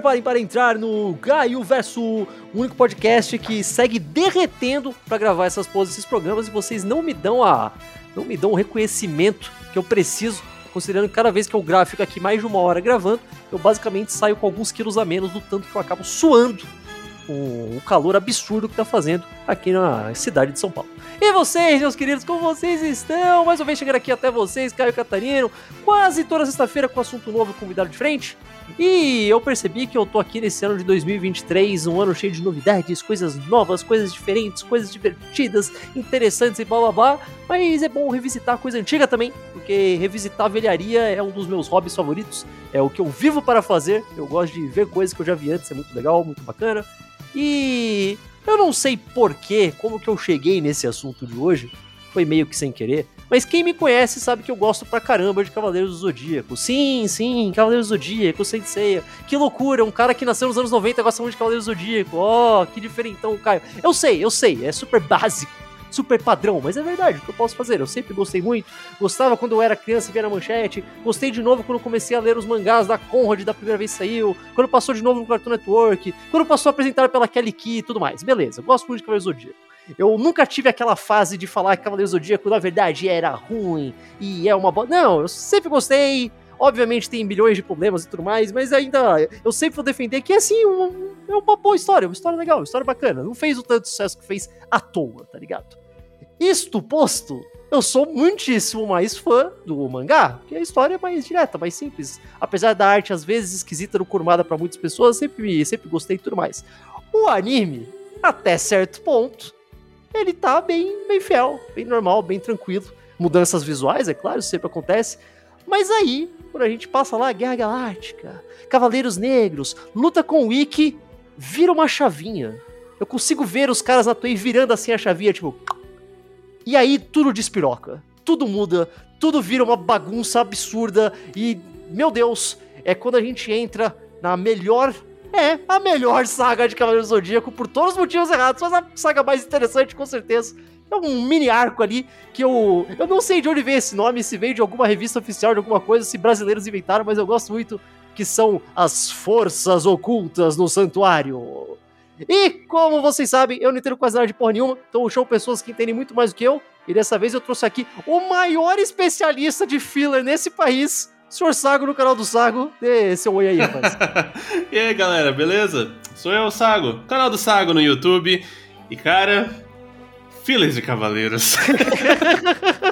preparem para entrar no Gaio Verso, o único podcast que segue derretendo para gravar essas poses, esses programas e vocês não me dão a não me dão o reconhecimento que eu preciso, considerando que cada vez que eu gravo, fico aqui mais de uma hora gravando, eu basicamente saio com alguns quilos a menos do tanto que eu acabo suando com o calor absurdo que tá fazendo aqui na cidade de São Paulo. E vocês, meus queridos, como vocês estão? Mais uma vez chegando aqui até vocês, Caio Catarino, quase toda sexta-feira com assunto novo convidado de frente. E eu percebi que eu tô aqui nesse ano de 2023, um ano cheio de novidades, coisas novas, coisas diferentes, coisas divertidas, interessantes e blá blá blá. Mas é bom revisitar coisa antiga também, porque revisitar a velharia é um dos meus hobbies favoritos, é o que eu vivo para fazer. Eu gosto de ver coisas que eu já vi antes, é muito legal, muito bacana. E eu não sei porquê, como que eu cheguei nesse assunto de hoje, foi meio que sem querer, mas quem me conhece sabe que eu gosto pra caramba de Cavaleiros do Zodíaco. Sim, sim, Cavaleiros do Zodíaco, Senseiya. Que loucura, um cara que nasceu nos anos 90 gosta muito de Cavaleiros do Zodíaco. Oh, que diferentão, Caio. Eu sei, eu sei, é super básico super padrão, mas é verdade, o que eu posso fazer? Eu sempre gostei muito, gostava quando eu era criança e via na manchete, gostei de novo quando comecei a ler os mangás da Conrad da primeira vez que saiu, quando passou de novo no Cartoon Network, quando passou a apresentar pela Kelly Key e tudo mais. Beleza, gosto muito de Cavaleiros do Zodíaco. Eu nunca tive aquela fase de falar que Cavaleiros do Zodíaco na verdade era ruim e é uma boa. Não, eu sempre gostei, Obviamente tem bilhões de problemas e tudo mais, mas ainda eu sempre vou defender que é assim, um, é uma boa história, uma história legal, uma história bacana. Não fez o tanto sucesso que fez à toa, tá ligado? Isto posto, eu sou muitíssimo mais fã do mangá, que a história é mais direta, mais simples. Apesar da arte às vezes esquisita no Kurumada para muitas pessoas, sempre, sempre gostei e tudo mais. O anime, até certo ponto, ele tá bem, bem fiel, bem normal, bem tranquilo. Mudanças visuais, é claro, sempre acontece. Mas aí, quando a gente passa lá, Guerra Galáctica, Cavaleiros Negros, luta com o Ikki, vira uma chavinha. Eu consigo ver os caras na Toei virando assim a chavinha, tipo, e aí tudo despiroca. Tudo muda, tudo vira uma bagunça absurda e, meu Deus, é quando a gente entra na melhor é, a melhor saga de Cavaleiro Zodíaco por todos os motivos errados, mas a saga mais interessante, com certeza. É um mini arco ali que eu. Eu não sei de onde veio esse nome, se veio de alguma revista oficial, de alguma coisa, se brasileiros inventaram, mas eu gosto muito que são as forças ocultas no santuário. E, como vocês sabem, eu não entendo quase nada de porra nenhuma, então eu chamo pessoas que entendem muito mais do que eu. E dessa vez eu trouxe aqui o maior especialista de filler nesse país, Sr. Sago, no canal do Sago. Dê seu oi aí, rapaz. e aí, galera, beleza? Sou eu, Sago, canal do Sago no YouTube. E, cara, fillers de cavaleiros.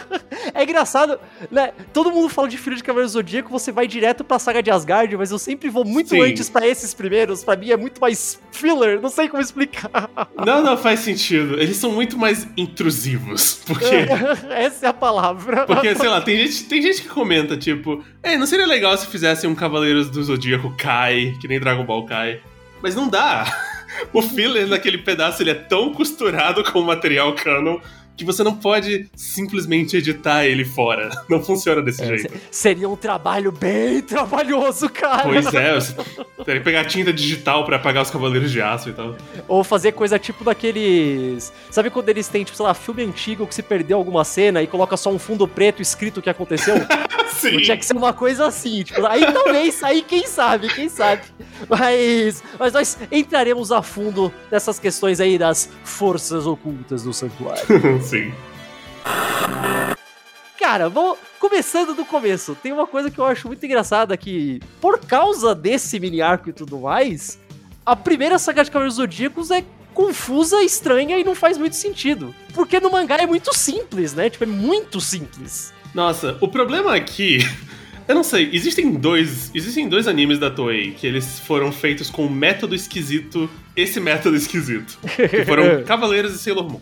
É engraçado, né? Todo mundo fala de Filho de Cavaleiro Zodíaco, você vai direto pra saga de Asgard, mas eu sempre vou muito Sim. antes para esses primeiros. Para mim é muito mais filler, não sei como explicar. Não, não faz sentido. Eles são muito mais intrusivos. Porque. Essa é a palavra. Porque, sei lá, tem gente, tem gente que comenta, tipo, é, não seria legal se fizessem um Cavaleiros do Zodíaco Kai, que nem Dragon Ball Kai. Mas não dá. O filler naquele pedaço ele é tão costurado com o material canon que você não pode simplesmente editar ele fora. Não funciona desse é, jeito. Seria um trabalho bem trabalhoso, cara. Pois é, você teria que pegar tinta digital para apagar os Cavaleiros de Aço e tal. Ou fazer coisa tipo daqueles. Sabe quando eles têm, tipo, sei lá, filme antigo que se perdeu alguma cena e coloca só um fundo preto escrito o que aconteceu? Sim. Tinha que ser uma coisa assim, tipo, aí talvez, aí quem sabe, quem sabe. Mas, mas nós entraremos a fundo nessas questões aí das forças ocultas do santuário. Sim. Cara, vou começando do começo. Tem uma coisa que eu acho muito engraçada que, por causa desse mini arco e tudo mais, a primeira saga de Cavaleiros Zodíacos é confusa, estranha e não faz muito sentido. Porque no mangá é muito simples, né? Tipo, é muito simples. Nossa, o problema aqui. Eu não sei, existem dois. Existem dois animes da Toei que eles foram feitos com um método esquisito, esse método esquisito. Que foram Cavaleiros e Sailor Moon.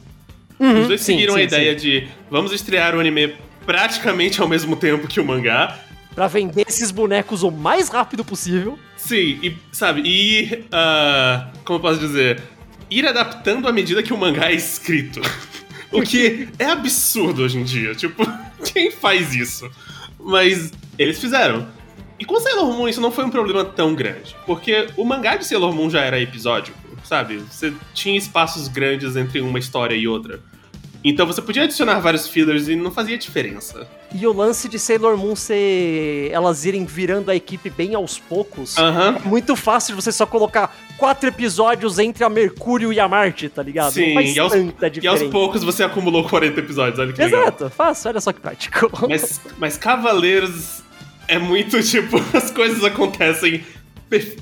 Uhum, Os dois sim, seguiram sim, a ideia sim. de vamos estrear o anime praticamente ao mesmo tempo que o mangá. Pra vender esses bonecos o mais rápido possível. Sim, e sabe, e. Uh, como eu posso dizer? Ir adaptando à medida que o mangá é escrito. o que é absurdo hoje em dia. Tipo, quem faz isso? Mas eles fizeram. E com Sailor Moon isso não foi um problema tão grande. Porque o mangá de Sailor Moon já era episódico sabe? Você tinha espaços grandes entre uma história e outra. Então você podia adicionar vários fillers e não fazia diferença. E o lance de Sailor Moon ser. elas irem virando a equipe bem aos poucos. Aham. É muito fácil você só colocar quatro episódios entre a Mercúrio e a Marte, tá ligado? Sim, e aos- E aos poucos você acumulou 40 episódios, olha que legal. Exato, fácil, olha só que prático. Mas, mas Cavaleiros é muito tipo, as coisas acontecem,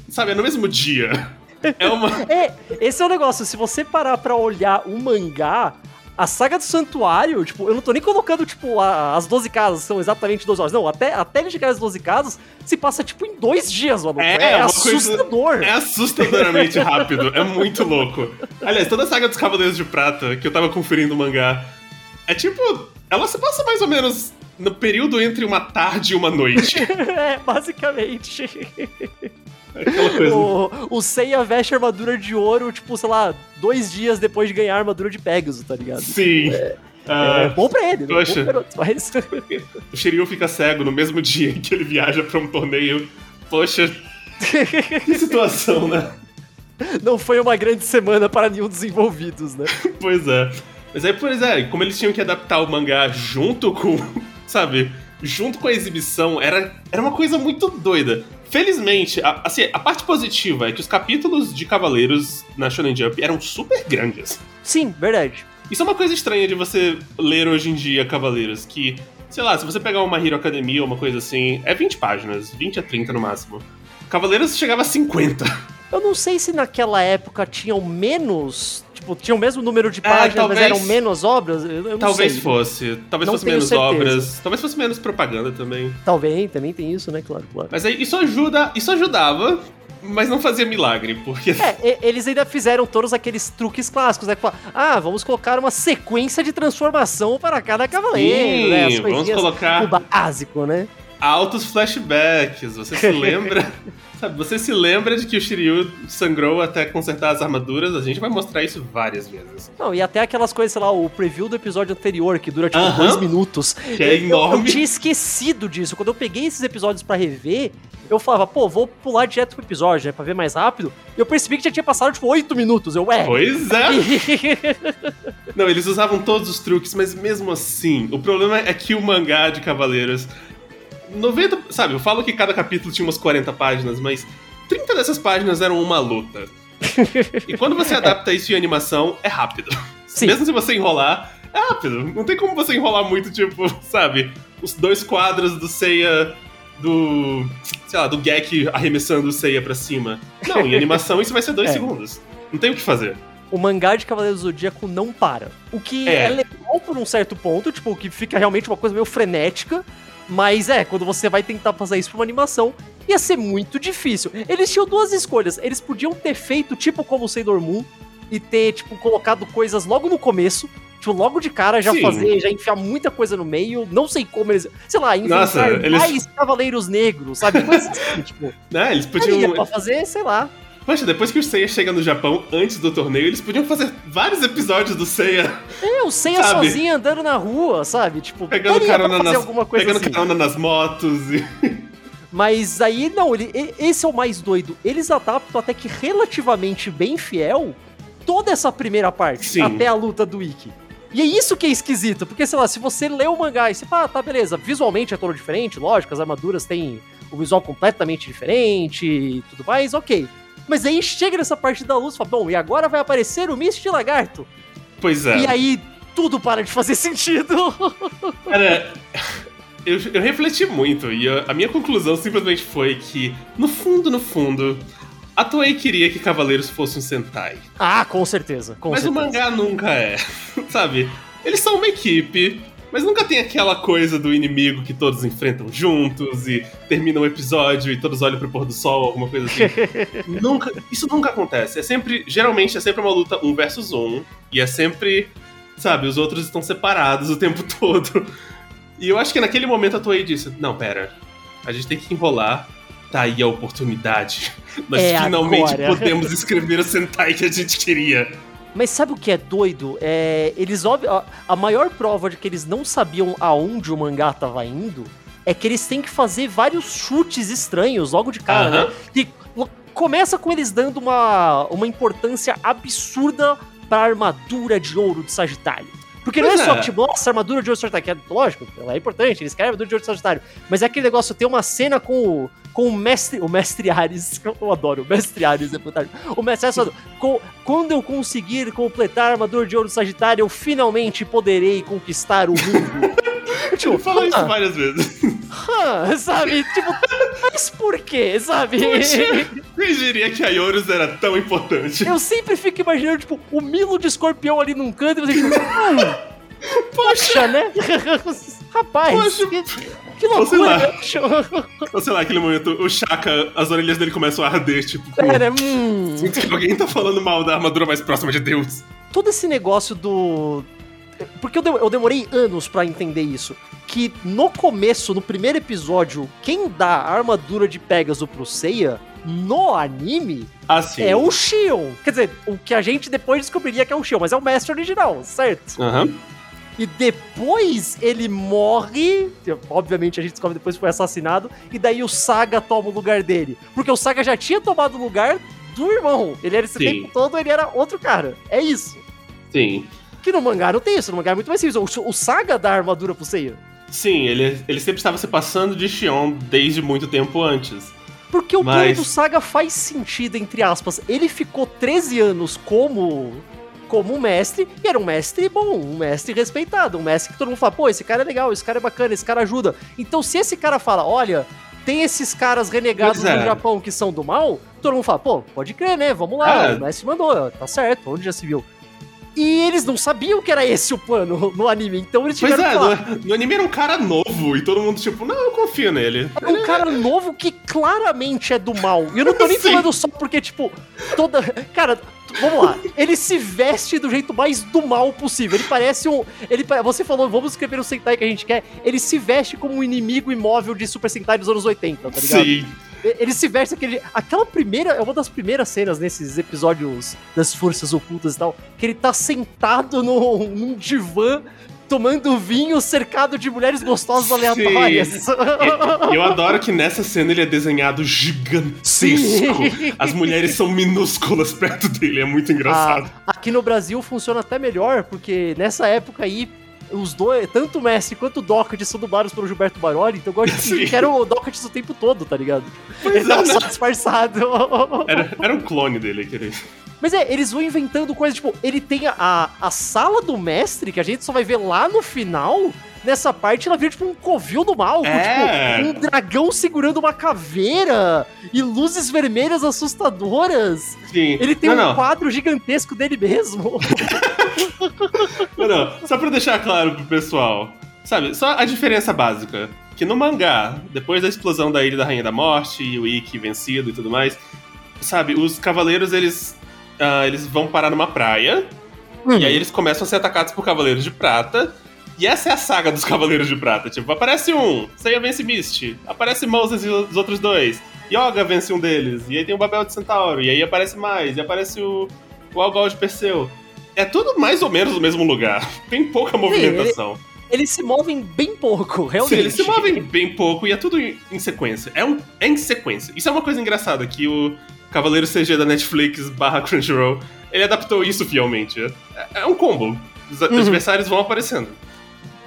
sabe, no mesmo dia. É uma. É, esse é o negócio. Se você parar pra olhar o mangá, a saga do santuário, tipo, eu não tô nem colocando, tipo, a- as 12 casas são exatamente 12 horas. Não, até, até ele chegar às 12 casas, se passa, tipo, em dois dias, mano. É, É, é uma coisa- assustador. É assustadoramente rápido, é muito louco. Aliás, toda a saga dos Cavaleiros de Prata, que eu tava conferindo o mangá, é tipo. Ela se passa mais ou menos no período entre uma tarde e uma noite. é, basicamente. Aquela coisa. O, o Seiya veste armadura de ouro, tipo, sei lá, dois dias depois de ganhar a armadura de Pegasus, tá ligado? Sim. É Ah, bom pra ele, né? poxa. Mas... o Shiryu fica cego no mesmo dia em que ele viaja pra um torneio. Poxa, que situação, né? não foi uma grande semana para nenhum dos envolvidos, né? Pois é. Mas aí, pois é, como eles tinham que adaptar o mangá junto com, sabe, junto com a exibição, era, era uma coisa muito doida. Felizmente, a, assim, a parte positiva é que os capítulos de Cavaleiros na Shonen Jump eram super grandes. Sim, verdade. Isso é uma coisa estranha de você ler hoje em dia Cavaleiros, que, sei lá, se você pegar uma Hero Academia ou uma coisa assim, é 20 páginas, 20 a 30 no máximo. Cavaleiros chegava a 50. Eu não sei se naquela época tinham menos. Tipo, tinham o mesmo número de É, páginas, talvez- mas eram menos obras. Eu, eu Talvez sei. fosse. Talvez Não fosse menos certeza. obras. Talvez fosse menos propaganda também. Talvez, também tem isso, né? Claro, claro. Mas aí isso ajuda, isso ajudava, mas não fazia milagre, porque É, eles ainda fizeram todos aqueles truques clássicos, né? Ah, vamos colocar uma sequência de transformação para cada cavaleiro, né? As Sim, vamos coisinhas colocar o básico, né? altos flashbacks. Você se lembra, sabe, você se lembra de que o Shiryu sangrou até consertar as armaduras? A gente vai mostrar isso várias vezes. Não, e até aquelas coisas, sei lá, o preview do episódio anterior, que dura tipo Aham. dois minutos. Que é Eu- Eu, enorme. tinha esquecido disso. Quando eu peguei esses episódios pra rever, eu falava, pô, vou pular direto pro episódio, né? Pra ver mais rápido. E eu percebi que já tinha passado, tipo, oito minutos. Eu, ué. Pois é. Não, eles usavam todos os truques, mas mesmo assim, o problema é que o mangá de Cavaleiros 90, sabe, eu falo que cada capítulo tinha umas 40 páginas, mas 30 dessas páginas eram uma luta. E quando você adapta isso em animação, é rápido. Sim. Mesmo se você enrolar, é rápido. Não tem como você enrolar muito, tipo, sabe? Os dois quadros do Seiya do. sei lá, do Gek arremessando o Seiya pra cima. Não, em animação isso vai ser dois É. segundos. Não tem o que fazer. o mangá de Cavaleiros do Zodíaco não para. O que é. É. legal por um certo ponto, tipo, que fica realmente uma coisa meio frenética. Mas é, quando você vai tentar fazer isso pra uma animação, ia ser muito difícil. Eles tinham duas escolhas. Eles podiam ter feito, tipo, como o Sailor Moon, e ter, tipo, colocado coisas logo no começo. Tipo, logo de cara já Sim. fazer, já enfiar muita coisa no meio. Não sei como eles. Sei lá, inventar Nossa, eles- mais cavaleiros negros, sabe? Coisas assim, tipo. Né? Eles podiam. pra fazer, sei lá. Poxa, depois que o Seiya chega no Japão, antes do torneio, eles podiam fazer vários episódios do Seiya É, o Seiya Sabe? sozinho andando na rua, sabe? Tipo, pegando carona, fazer nas, alguma coisa pegando assim. carona nas motos e. Mas aí, não, ele, esse é o mais doido. Eles adaptam até que relativamente bem fiel toda essa primeira parte, Sim. até a luta do Ikki. E é isso que é esquisito, porque, sei lá, se você lê o mangá e você fala, ah, tá, beleza, visualmente é todo diferente, lógico, as armaduras têm o visual completamente diferente e tudo mais, ok. Mas aí chega nessa parte da luz e fala, bom, e agora vai aparecer o Mist Lagarto. Pois é. E aí tudo para de fazer sentido. Cara, eu, eu refleti muito e a, a minha conclusão simplesmente foi que, no fundo, no fundo, a Toei queria que Cavaleiros fosse um Sentai. ah, com certeza, com mas certeza. o mangá nunca é. Sabe? Eles são uma equipe, mas nunca tem aquela coisa do inimigo que todos enfrentam juntos e termina o episódio e todos olham pro pôr do sol, alguma coisa assim. nunca, isso nunca acontece. É sempre, geralmente é sempre uma luta um versus um e é sempre, sabe, os outros estão separados o tempo todo. E eu acho que naquele momento a Toei disse: "Não, pera. A gente tem que enrolar. Tá aí a oportunidade. Nós É finalmente agora." podemos escrever o Sentai que a gente queria." Mas sabe o que é doido? É, eles a, a maior prova de que eles não sabiam aonde o mangá tava indo é que eles têm que fazer vários chutes estranhos logo de cara, Aham. né? Que começa com eles dando uma, uma importância absurda pra armadura de ouro de Sagitário. Porque Pois não é só é. que, tipo, nossa, armadura de ouro sagitário, que é lógico, ela é importante, eles querem armadura de ouro sagitário. Mas é aquele negócio, tem uma cena com o, com o mestre, o mestre Ares, que eu adoro, o mestre Ares é fantástico. O mestre Ares falando, "Co- quando eu conseguir completar a armadura de ouro sagitário, eu finalmente poderei conquistar o mundo. tipo, fala isso "Ah, várias vezes. ah", sabe? Tipo, mas por quê, sabe? Quem diria que a Yorus era tão importante? Eu sempre fico imaginando, tipo, o Milo de escorpião ali num canto e você, tipo, hum, poxa, né? Rapaz, Poxa, que, que ou sei lá. loucura. Ou sei lá, aquele momento, o Shaka, as orelhas dele começam a arder, tipo, hum. alguém tá falando mal da armadura mais próxima de Deus. Todo esse negócio do. Porque eu, de- eu demorei anos pra entender isso. Que no começo, no primeiro episódio, quem dá a armadura de Pegasus pro Seiya, no anime, Assim. é o Shion. Quer dizer, o que a gente depois descobriria que é o Shion, mas é o mestre original, certo? Aham. E depois ele morre. Obviamente a gente descobre depois que foi assassinado. E daí o Saga toma o lugar dele. Porque o Saga já tinha tomado o lugar do irmão. Ele era esse Sim. tempo todo, ele era outro cara. É isso. Sim. Que no mangá não tem isso. No mangá é muito mais simples. O, o Saga dá armadura pro Seiya. Sim, ele, ele sempre estava se passando de Shion desde muito tempo antes. Porque o Mas- plano do Saga faz sentido, entre aspas. Ele ficou 13 anos como. Como um mestre, e era um mestre bom, um mestre respeitado, um mestre que todo mundo fala, pô, esse cara é legal, esse cara é bacana, esse cara ajuda. Então, se esse cara fala, olha, tem esses caras renegados é. no Japão que são do mal, todo mundo fala, pô, pode crer, né? Vamos lá, É. o mestre mandou, tá certo, onde já se viu. E eles não sabiam que era esse o plano no anime, então eles Pois tiveram é, que falar. no, no anime era um cara novo e todo mundo, tipo, não, eu confio nele. É um cara novo que claramente é do mal. E eu não tô nem Sim. falando só porque, tipo, toda. Cara, vamos lá. Ele se veste do jeito mais do mal possível. Ele parece um. Ele, você falou, vamos escrever o Sentai que a gente quer. Ele se veste como um inimigo imóvel de Super Sentai dos anos 80, tá ligado? Sim. Ele se veste aquele. Aquela primeira. É uma das primeiras cenas nesses episódios das forças ocultas e tal. Que ele tá sentado no, num divã. Tomando vinho cercado de mulheres gostosas aleatórias. E- Eu adoro que nessa cena ele é desenhado gigantesco. Sim. As mulheres são minúsculas perto dele, é muito engraçado. Ah, aqui no Brasil funciona até melhor, porque nessa época aí, os dois, tanto o Messi quanto o Dockett são dublados pelo Gilberto Baroli, então eu gosto de que era o Dockett o tempo todo, tá ligado? Pois Ele tava é, só disfarçado. Era, era um clone dele, aquele. Mas é, eles vão inventando coisas, tipo, ele tem a, a sala do mestre, que a gente só vai ver lá no final. Nessa parte, ela vira tipo um covil do mal, É. tipo, um dragão segurando uma caveira e luzes vermelhas assustadoras. Sim. Ele tem não, um não, quadro gigantesco dele mesmo. não, não. Só pra deixar claro pro pessoal. Sabe, só a diferença básica. Que no mangá, depois da explosão da Ilha da Rainha da Morte e o Ikki vencido e tudo mais, sabe, os cavaleiros, eles, ah, eles vão parar numa praia E aí eles começam a ser atacados por Cavaleiros de Prata. E essa é a saga dos Cavaleiros de Prata. Tipo, aparece um, Seiya vence Mist. Aparece Moses e os outros dois. Yoga vence um deles. E aí tem o Babel de Centauro. E aí aparece mais. E aparece o, o Algol de Perseu. É tudo mais ou menos no mesmo lugar. Tem pouca movimentação. Eles se movem bem pouco, realmente. Sim, eles se movem bem pouco e é tudo em, em sequência. É, um, é em sequência. Isso é uma coisa engraçada, que o Cavaleiro CG da Netflix barra Crunchyroll, ele adaptou isso fielmente. É, é um combo. Os Uhum. adversários vão aparecendo.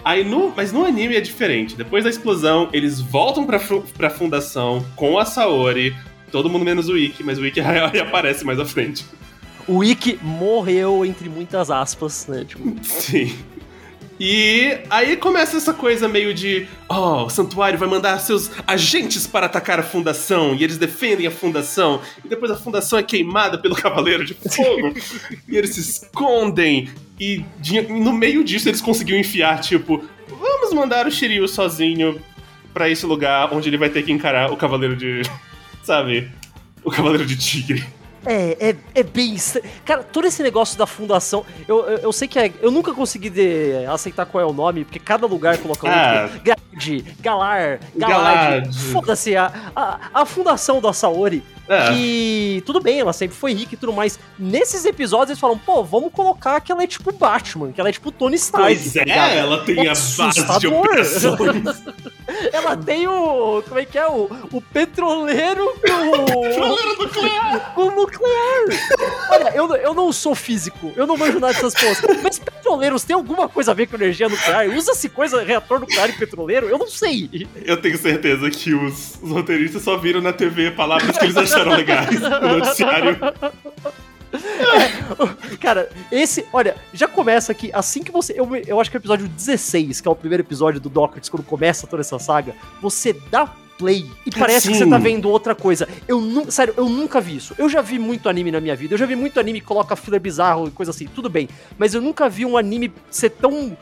Aí no, mas no anime é diferente. Depois da explosão, eles voltam pra, pra fundação com a Saori, todo mundo menos o Ikki, mas o Ikki aparece mais à frente. O Ikki morreu, entre muitas aspas, né? Tipo, Sim. E aí começa essa coisa meio de, oh, o santuário vai mandar seus agentes para atacar a fundação, e eles defendem a fundação, e depois a fundação é queimada pelo Cavaleiro de Fogo, e eles se escondem, e no meio disso eles conseguiram enfiar, tipo, vamos mandar o Shiryu sozinho pra esse lugar onde ele vai ter que encarar o Cavaleiro de, sabe, o Cavaleiro de Tigre. É, é, é bem estranho. Cara, todo esse negócio da fundação. Eu, eu, eu sei que é. Eu nunca consegui de- aceitar qual é o nome, porque cada lugar coloca um. Ah. Gad, Galar, Galad. Foda-se, a, a, a fundação da Saori. É. Que tudo bem, ela sempre foi rica e tudo mais. Nesses episódios eles falam, pô, vamos colocar que ela é tipo Batman, que ela é tipo Tony Stark. Pois tá é, ela tem É a base de operações. ela tem o. Como é que é? O, o petroleiro com. Petroleiro nuclear! com nuclear. Olha, eu, eu não sou físico, eu não manjo nada dessas coisas. Mas petroleiros tem alguma coisa a ver com energia nuclear? Usa-se coisa, reator nuclear e petroleiro? Eu não sei. Eu tenho certeza que os, os roteiristas só viram na TV palavras que eles acharam legais no noticiário. É, cara, esse, olha, já começa aqui, assim que você. Eu, eu acho que é o episódio 16, que é o primeiro episódio do Dockers, quando começa toda essa saga, você dá play e parece que Sim. você tá vendo outra coisa. Eu nu, sério, eu nunca vi isso. Eu já vi muito anime na minha vida. Eu já vi muito anime que coloca filler bizarro e coisa assim, tudo bem. Mas eu nunca vi um anime ser tão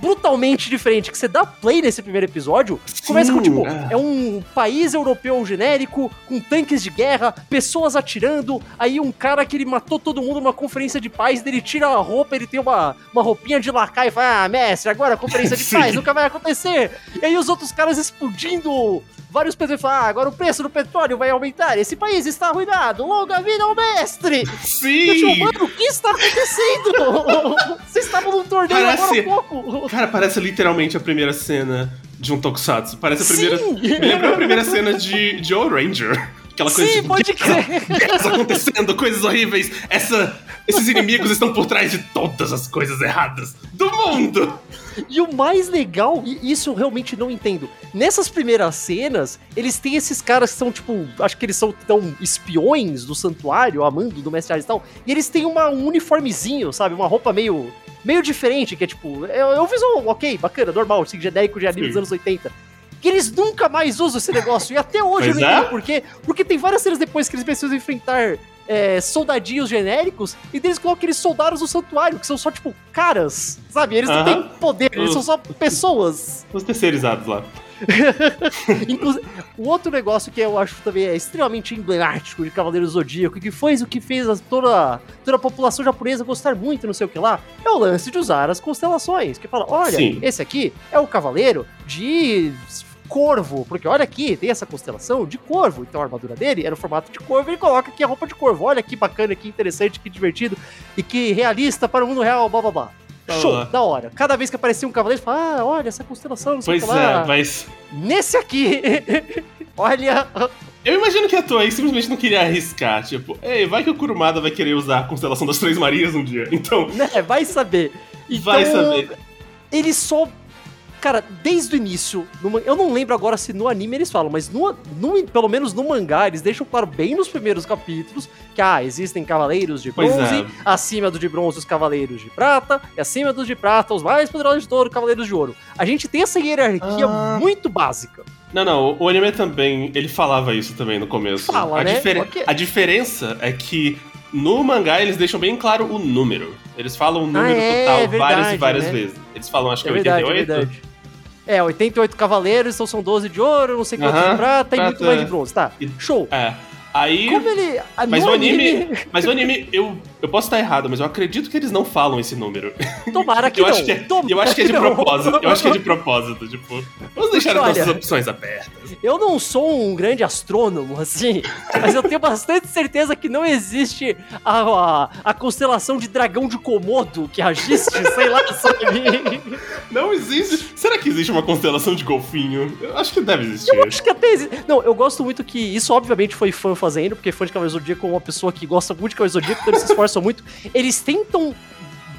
brutalmente diferente que você dá play nesse primeiro episódio. começa com Sim, tipo, é. é um país europeu genérico com tanques de guerra, pessoas atirando, aí um cara que ele matou todo mundo numa conferência de paz, ele tira a roupa, ele tem uma, uma roupinha de lacaio e fala: "Ah, mestre, agora a conferência de Sim. paz nunca vai acontecer". E aí os outros caras explodindo vários petróleos falam, ah, agora o preço do petróleo vai aumentar, esse país está arruinado, longa vida ao mestre! Tipo, Sim! mano, o que está acontecendo? Vocês estavam num torneio Parece- agora há pouco! Cara, parece literalmente a primeira cena de um Tokusatsu. Parece a primeira. Sim! Me lembrou a primeira cena de, de Old Ranger. Aquela coisa Sim, de pode crer! guerras acontecendo, coisas horríveis. Essa, esses inimigos estão por trás de todas as coisas erradas do mundo. E o mais legal, e isso eu realmente não entendo. Nessas primeiras cenas, eles têm esses caras que são, tipo, acho que eles são tão espiões do santuário, amando do Mestre e tal, e eles têm uma, um uniformezinho, sabe? Uma roupa meio. meio diferente, que é tipo. É, é um visual ok, bacana, normal, assim, genérico de anime Sim. dos anos 80. Que eles nunca mais usam esse negócio. E até hoje eu Pois não é. entendo por quê. Porque tem várias cenas depois que eles precisam enfrentar é, soldadinhos genéricos e deles colocam aqueles soldados do santuário, que são só, tipo, caras, sabe? Eles não Aham. têm poder, eles são só pessoas. Os terceirizados lá. Inclusive, o outro negócio que eu acho também é extremamente emblemático de Cavaleiro Zodíaco, que foi o que fez a- toda, toda a população japonesa gostar muito, não sei o que lá, é o lance de usar as constelações. Que fala, olha, Sim. esse aqui é o Cavaleiro de Corvo, porque olha aqui, tem essa constelação de Corvo, então a armadura dele era no formato de Corvo, ele coloca aqui a roupa de Corvo, olha que bacana, que interessante, que divertido e que realista para o mundo real, blá blá blá. Tá Show, lá. da hora. Cada vez que aparecia um cavaleiro, fala, ah, olha essa constelação, não sei o Pois que lá. é, mas. Nesse aqui, olha, Eu imagino que a Toei simplesmente não queria arriscar. Tipo, ei, vai que o Kurumada vai querer usar a constelação das Três Marias um dia. Então, né, vai saber. vai Então, saber. Ele só. Cara, desde o início, no eu não lembro agora se no anime eles falam, mas no, no- pelo menos no mangá, eles deixam claro bem nos primeiros capítulos que ah, existem cavaleiros de Pois bronze, é. acima do de bronze os cavaleiros de prata, e acima dos de prata os mais poderosos de touro, cavaleiros de ouro. A gente tem essa hierarquia Ah. muito básica. Não, não, o anime também, ele falava isso também no começo. Fala, a, né? Ok. a diferença é que no mangá eles deixam bem claro o número. Eles falam o número é, total é várias verdade, e várias né? vezes. Eles falam, acho que É é, verdade, é 88. verdade. É, 88 cavaleiros, então são 12 de ouro, não sei quantos Aham, de prata e muito mais de é. bronze, tá? E- Show. É. Aí. Como ele. Mas no o anime, mas o anime, eu, eu posso estar errado, mas eu acredito que eles não falam esse número. Tomara que eu, não. acho que é, eu acho que é de não. propósito. Eu acho que é de propósito, tipo. Vamos deixar as nossas opções abertas. Eu não sou um grande astrônomo, assim, mas eu tenho bastante certeza que não existe a, a, a constelação de dragão de Komodo que agiste, sei lá, sabe? Não existe. Será que existe uma constelação de golfinho? Eu acho que deve existir. Eu acho que até existe. Não, eu gosto muito que isso, obviamente, foi fã fazendo, porque fã de Cavaleiro Zodíaco é uma pessoa que gosta muito de Cavaleiro Zodíaco, então eles se esforçam muito. Eles tentam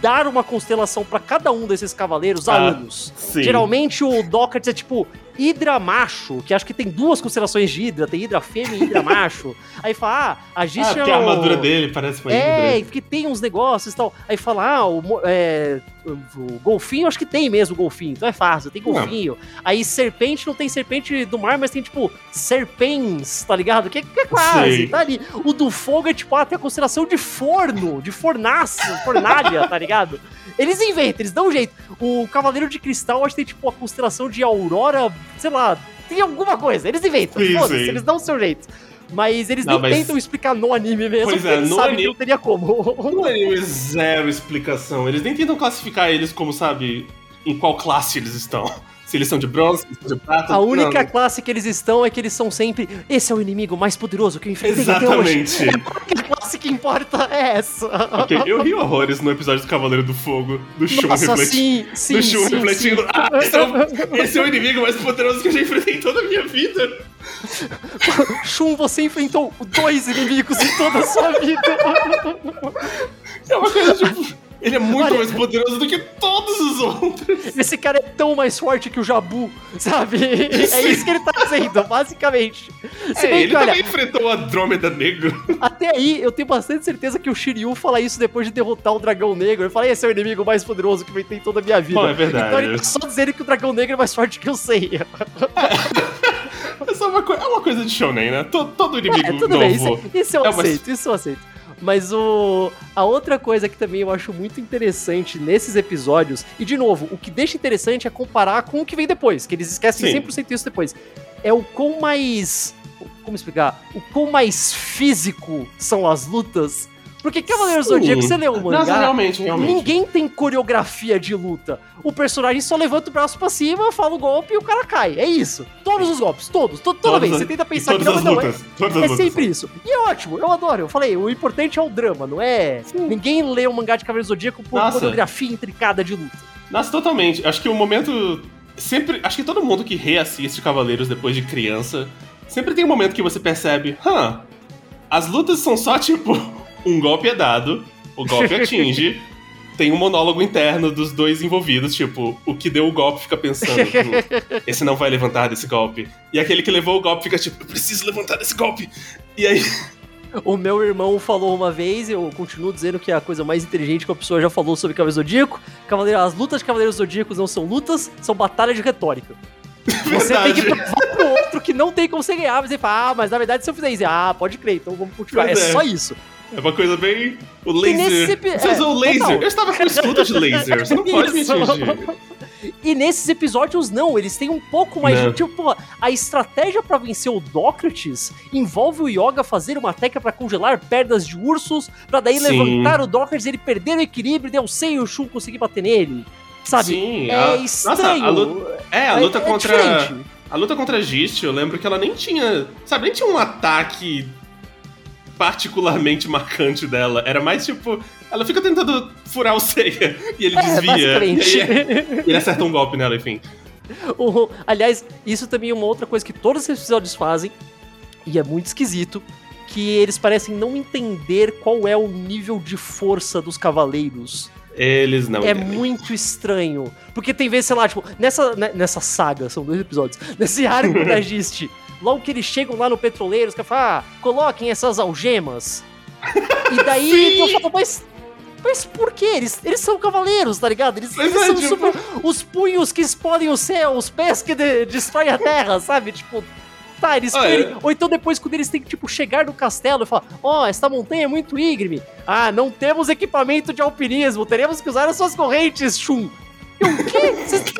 dar uma constelação pra cada um desses cavaleiros há Ah, anos. Sim. Geralmente o Dockers é tipo Hidra macho, que acho que tem duas constelações de Hidra, tem Hidra fêmea e Hidra macho. Aí fala, ah, a Ah, é porque a armadura dele parece uma É, hidra. porque tem uns negócios e tal. Aí fala, ah, o, é, o, golfinho, acho que tem mesmo golfinho, então é fácil, tem golfinho. Aí serpente não tem serpente do mar, mas tem tipo serpens, tá ligado? Que, que é quase, Sei. tá ali. O do fogo é tipo, ah, tem a constelação de forno, de fornaço, fornalha, tá ligado? Eles inventam, eles dão um jeito. O Cavaleiro de Cristal, acho que tem tipo a constelação de Aurora, sei lá, tem alguma coisa. Eles inventam, Sim, foda-se, sim. eles dão o seu jeito. Mas eles Não, nem mas- tentam explicar no anime mesmo, Pois é, eles no sabem anime- que não teria como. No anime, zero explicação. Eles nem tentam classificar eles como, sabe, em qual classe eles estão. Se eles são de bronze, se eles são de prata. A única não. classe que eles estão é que eles são sempre. Esse é o inimigo mais poderoso que eu enfrentei até hoje. Exatamente. A classe que importa é essa. Ok, eu ri horrores no episódio do Cavaleiro do Fogo, do Shun refletindo. sim, sim, do Shun refletindo. sim. Ah, esse é, o, esse é o inimigo mais poderoso que eu já enfrentei em toda a minha vida. Shun, você enfrentou dois inimigos em toda a sua vida. É uma coisa tipo. Ele é muito Olha- mais poderoso do que todos os outros. Esse cara é tão mais forte que o Jabu, sabe? É isso que ele tá dizendo, basicamente. Se É, ele que, olha, também enfrentou o Andrômeda Negro. até aí eu tenho bastante certeza que o Shiryu fala isso depois de derrotar o Dragão Negro. Ele fala, esse é o inimigo mais poderoso que eu inventei em toda a minha vida. Bom, é verdade. Então ele tá só dizendo que o Dragão Negro é mais forte que eu sei. É, só uma, co- é uma coisa de shonen, né? To- Todo inimigo É, tudo novo. bem, isso, isso eu É uma- aceito, isso eu aceito. Mas o a outra coisa que também eu acho muito interessante nesses episódios, e de novo, o que deixa interessante é comparar com o que vem depois, que eles esquecem Sim. 100% isso depois. É o quão mais. Como explicar? O quão mais físico são as lutas. Porque Cavaleiros do Sim. Zodíaco, você leu o Nossa, mangá, realmente, realmente. ninguém tem coreografia de luta. O personagem só levanta o braço pra cima, fala o golpe e o cara cai. É isso. Todos os golpes, todos. to- toda Todas vez. Você tenta pensar que não, as mas não. É, é sempre isso. E é ótimo, eu adoro. Eu falei, o importante é o drama, não é? Ninguém lê o mangá de Cavaleiro do Zodíaco por Nossa. coreografia intricada de luta. Nossa, totalmente. Acho que o momento. Sempre. Acho que todo mundo que reassiste Cavaleiros depois de criança. Sempre tem um momento que você percebe, hã, as lutas são só tipo. Um golpe é dado, o golpe atinge. Tem um monólogo interno dos dois envolvidos, tipo, o que deu o golpe fica pensando, "Hum, esse não vai levantar desse golpe. E aquele que levou o golpe fica tipo, eu preciso levantar desse golpe. E aí, O meu irmão falou uma vez, e eu continuo dizendo que é a coisa mais inteligente que a pessoa já falou sobre Cavaleiro Zodíaco. Cavaleiro, as lutas de Cavaleiros Zodíacos não são lutas, são batalhas de retórica. Você tem que verdade. provar pro outro que não tem como você ganhar, mas ele fala, ah, mas na verdade se eu fizer isso, ah, pode crer, então vamos continuar. Pois é, é. só isso. É uma coisa bem. O laser. epi- Você é, usou o laser? total. Eu estava com escudo de laser. Você não pode me atingir. E nesses episódios, não, eles têm um pouco mais Não. de. Tipo, pô, a estratégia pra vencer o Dócrates envolve o Yoga fazer uma técnica pra congelar pernas de ursos, pra daí Sim. levantar o Dócrates, ele perder o equilíbrio, deu sem o Shun conseguir bater nele. Sabe? Sim, é a- estranho. Nossa, a luta, é, a É- luta é contra. diferente. a luta contra a Gist, eu lembro que ela nem tinha. Sabe, nem tinha um ataque particularmente marcante dela. Era mais tipo. Ela fica tentando furar o Seiya e ele É, desvia. E basicamente. aí, ele acerta um golpe nela, enfim. Aliás, isso também é uma outra coisa que todos esses episódios fazem, e é muito esquisito, que eles parecem não entender qual é o nível de força dos cavaleiros. Eles não. É entendem. muito estranho. Porque tem vezes, sei lá, tipo, nessa, né, nessa saga, são dois episódios, nesse arco da Gist, logo que eles chegam lá no petroleiro, os caras falam, ah, coloquem essas algemas. E daí eu falo, mas. Mas por quê? Eles, eles são cavaleiros, tá ligado? Eles, eles é, são tipo- super. Os punhos que explodem o céu, os pés que de- destroem a terra, sabe? Tipo. Tá, eles Olha- querem. Ou então depois, quando eles têm que, tipo, chegar no castelo e falar: Ó, esta montanha é muito íngreme. Ah, não temos equipamento de alpinismo, teremos que usar as suas correntes, Shun. Eu, o quê? Vocês...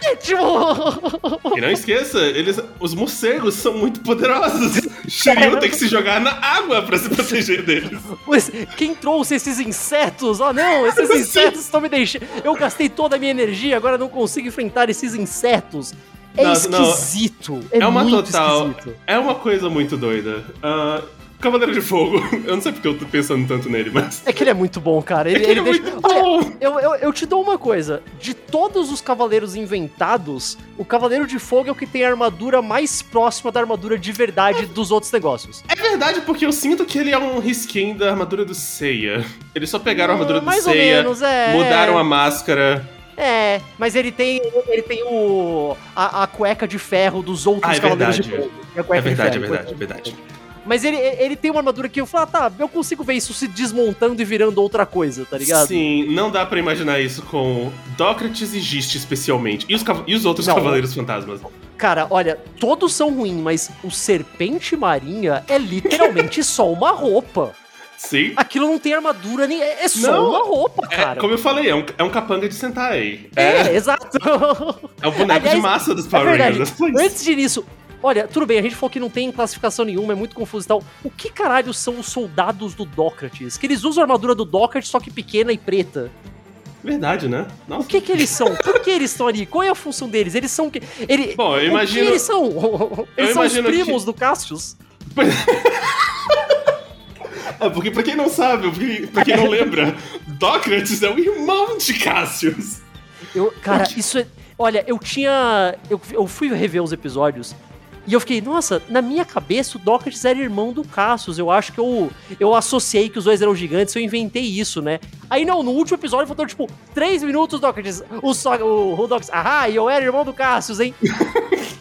que? Tipo. E não esqueça, eles, os morcegos são muito poderosos. Shiryu tem que se jogar na água pra se proteger deles. Mas quem trouxe esses insetos? Oh não, esses Sim. insetos estão me deixando. Eu gastei toda a minha energia, agora não consigo enfrentar esses insetos. É Não, não, esquisito. É, é uma muito total- esquisito. É uma coisa muito doida. Ah, Cavaleiro de Fogo, eu não sei porque eu tô pensando tanto nele, mas. É que ele é muito bom, cara. Ele, É ele ele é deixa- muito Olha, bom! Eu, eu, eu te dou uma coisa. De todos os cavaleiros inventados, o Cavaleiro de Fogo é o que tem a armadura mais próxima da armadura de verdade dos outros negócios. É verdade, porque eu sinto que ele é um risquinho da armadura do Seiya. Eles só pegaram a armadura do Mais ou Seiya, menos, é. mudaram a máscara. É, mas ele tem, ele tem o a, a cueca de ferro dos outros Ah, é cavaleiros de verdade. fogo. a cueca É de verdade, é verdade, é de verdade. Mas ele, ele tem uma armadura que eu falo, ah, tá, eu consigo ver isso se desmontando e virando outra coisa, tá ligado? Sim, não dá pra imaginar isso com Dócrates e Gist, especialmente. E os, e os outros Não. Cavaleiros Fantasmas. Cara, olha, todos são ruins, mas o Serpente Marinha é literalmente só uma roupa. Sim. Aquilo não tem armadura, nem é é só Não. uma roupa, É, cara. como eu falei, é um, é um capanga de Sentai. É, exato. é um boneco Aliás, de massa dos É Power. Rangers. Antes início, olha, tudo bem, a gente falou que não tem classificação nenhuma, é muito confuso e tal. O que caralho são os soldados do Dócrates? Que eles usam a armadura do Dócrates, só que pequena e preta. Verdade, né? Nossa. O que que eles são? Por que eles estão ali? Qual é a função deles? Eles são que ele Bom, eu imagino. eles são? Eles eu são os primos que... do Cassius. É, porque pra quem não sabe, pra quem não lembra, Dócrates é o irmão de Cassius. Eu, cara, isso é. Olha, eu tinha. Eu, eu fui rever os episódios e eu fiquei, nossa, na minha cabeça o Dócrates era irmão do Cassius. Eu acho que eu, eu associei que os dois eram gigantes, eu inventei isso, né? Aí não, no último episódio faltou tipo 3 minutos, Dócrates. O, so, o, o Dócrates, ah, eu era irmão do Cassius, hein?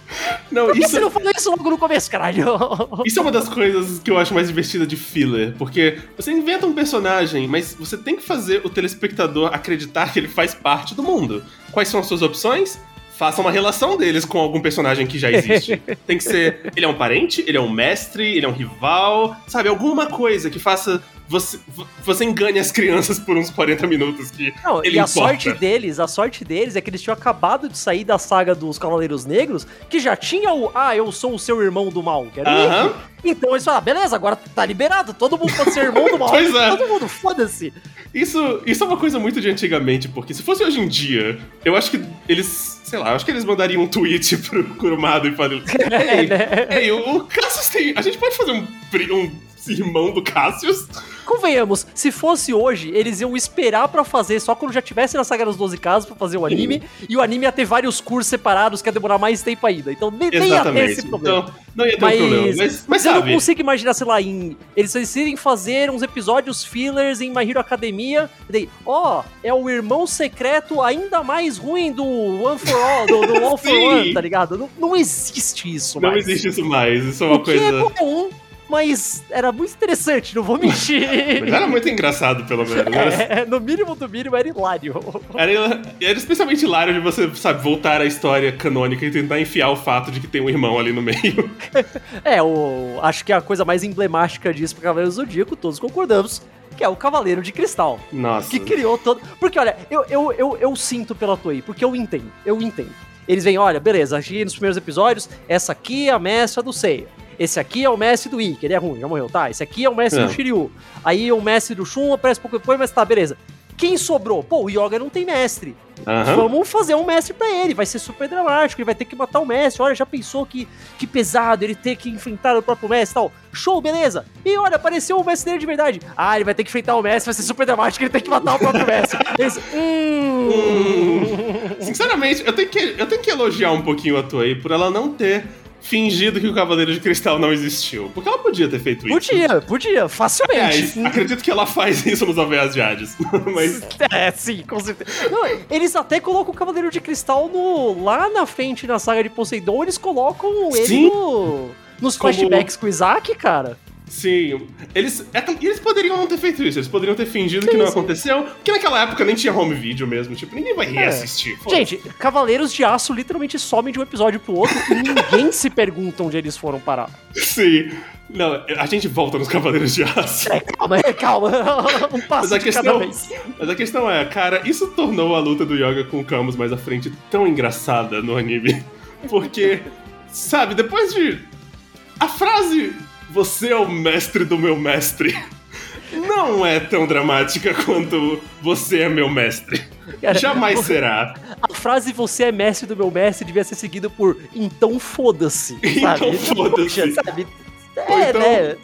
Não, Por que isso... você não falou isso logo no começo, caralho? Isso é uma das coisas que eu acho mais divertida de filler, porque você inventa um personagem, mas você tem que fazer o telespectador acreditar que ele faz parte do mundo. Quais são as suas opções? Faça uma relação deles com algum personagem que já existe. Tem que ser. Ele é um parente, ele é um mestre, ele é um rival, sabe? Alguma coisa que faça você, você engane as crianças por uns 40 minutos que Não, ele e a importa. sorte deles, a sorte deles é que eles tinham acabado de sair da saga dos Cavaleiros Negros, que já tinha o ah, eu sou o seu irmão do mal, que era uh -huh. Então eles falaram, beleza, agora tá liberado, todo mundo pode ser irmão do mal. pois é. Todo mundo, foda-se. Isso, isso é uma coisa muito de antigamente, porque se fosse hoje em dia, eu acho que eles sei lá, acho que eles mandariam um tweet pro Kurumada e falariam. É, ei, né? ei, o Cassius tem. A gente pode fazer um, um irmão do Cassius? Convenhamos, se fosse hoje, eles iam esperar para fazer só quando já tivesse na saga dos 12 casos para fazer o anime, e o anime ia ter vários cursos separados que ia demorar mais tempo ainda. Então nem, nem ia ter esse problema. Então, não ia ter mas, um problema. Mas, mas, eu não consigo imaginar, sei lá, em, eles decidem fazer uns episódios fillers em My Hero Academia. Daí, ó, oh, é o irmão secreto ainda mais ruim do One for All, do, do All for One, tá ligado? Não, não existe isso não mais. Não existe isso mais. Isso é uma o coisa. Que é bom, mas era muito interessante, não vou mentir. mas era muito engraçado, pelo menos. É, no mínimo do mínimo era hilário. Era, era especialmente hilário de você, sabe, voltar à história canônica e tentar enfiar o fato de que tem um irmão ali no meio. é, o, acho que a coisa mais emblemática disso para Cavaleiro do Zodíaco, todos concordamos, que é o Cavaleiro de Cristal. Nossa. Que criou todo. Porque, olha, eu, eu, eu, eu sinto pela Toei, porque eu entendo, eu entendo. Eles vêm, olha, beleza, aqui nos primeiros episódios, essa aqui é a mestra do Seiya. Esse aqui é o mestre do Ikki, ele é ruim, já morreu, tá? Esse aqui é o mestre é. do Shiryu. Aí o mestre do Shun aparece pouco depois, mas tá, beleza. Quem sobrou? Pô, o Yoga não tem mestre. Uhum. Vamos fazer um mestre para ele. Vai ser super dramático. Ele vai ter que matar o mestre. Olha, já pensou que, que pesado ele ter que enfrentar o próprio mestre e tal. Show, beleza. E olha, apareceu o mestre dele de verdade. Ah, ele vai ter que enfrentar o mestre. Vai ser super dramático. Ele tem que matar o próprio mestre. Eles, hum... hum. Sinceramente, eu tenho, que, eu tenho que elogiar um pouquinho a Toei por ela não ter fingido que o Cavaleiro de Cristal não existiu. Porque ela podia ter feito isso. Podia, podia, facilmente. É, acredito que ela faz isso nos OVAs de Hades. Mas... É, sim, com certeza. Não, eles até colocam o Cavaleiro de Cristal no, lá na frente na saga de Poseidon, eles colocam ele no, nos Como... flashbacks com o Isaac, cara. Sim. Eles, é, eles poderiam não ter feito isso, eles poderiam ter fingido que, que não aconteceu, porque naquela época nem tinha home video mesmo, tipo, ninguém vai é. reassistir. É. Gente, Cavaleiros de Aço literalmente somem de um episódio pro outro e ninguém se pergunta onde eles foram parar. Sim. Não, a gente volta nos Cavaleiros de Aço. É, calma, é, calma. Um passo mas a questão, Mas a questão é, cara, isso tornou a luta do Yoga com o Camus mais à frente tão engraçada no anime. Porque, sabe, depois de. A frase você é o mestre do meu mestre. Não é tão dramática quanto você é meu mestre. Cara, Jamais será. A frase você é mestre do meu mestre devia ser seguida por então foda-se. Então foda-se. É, então, né?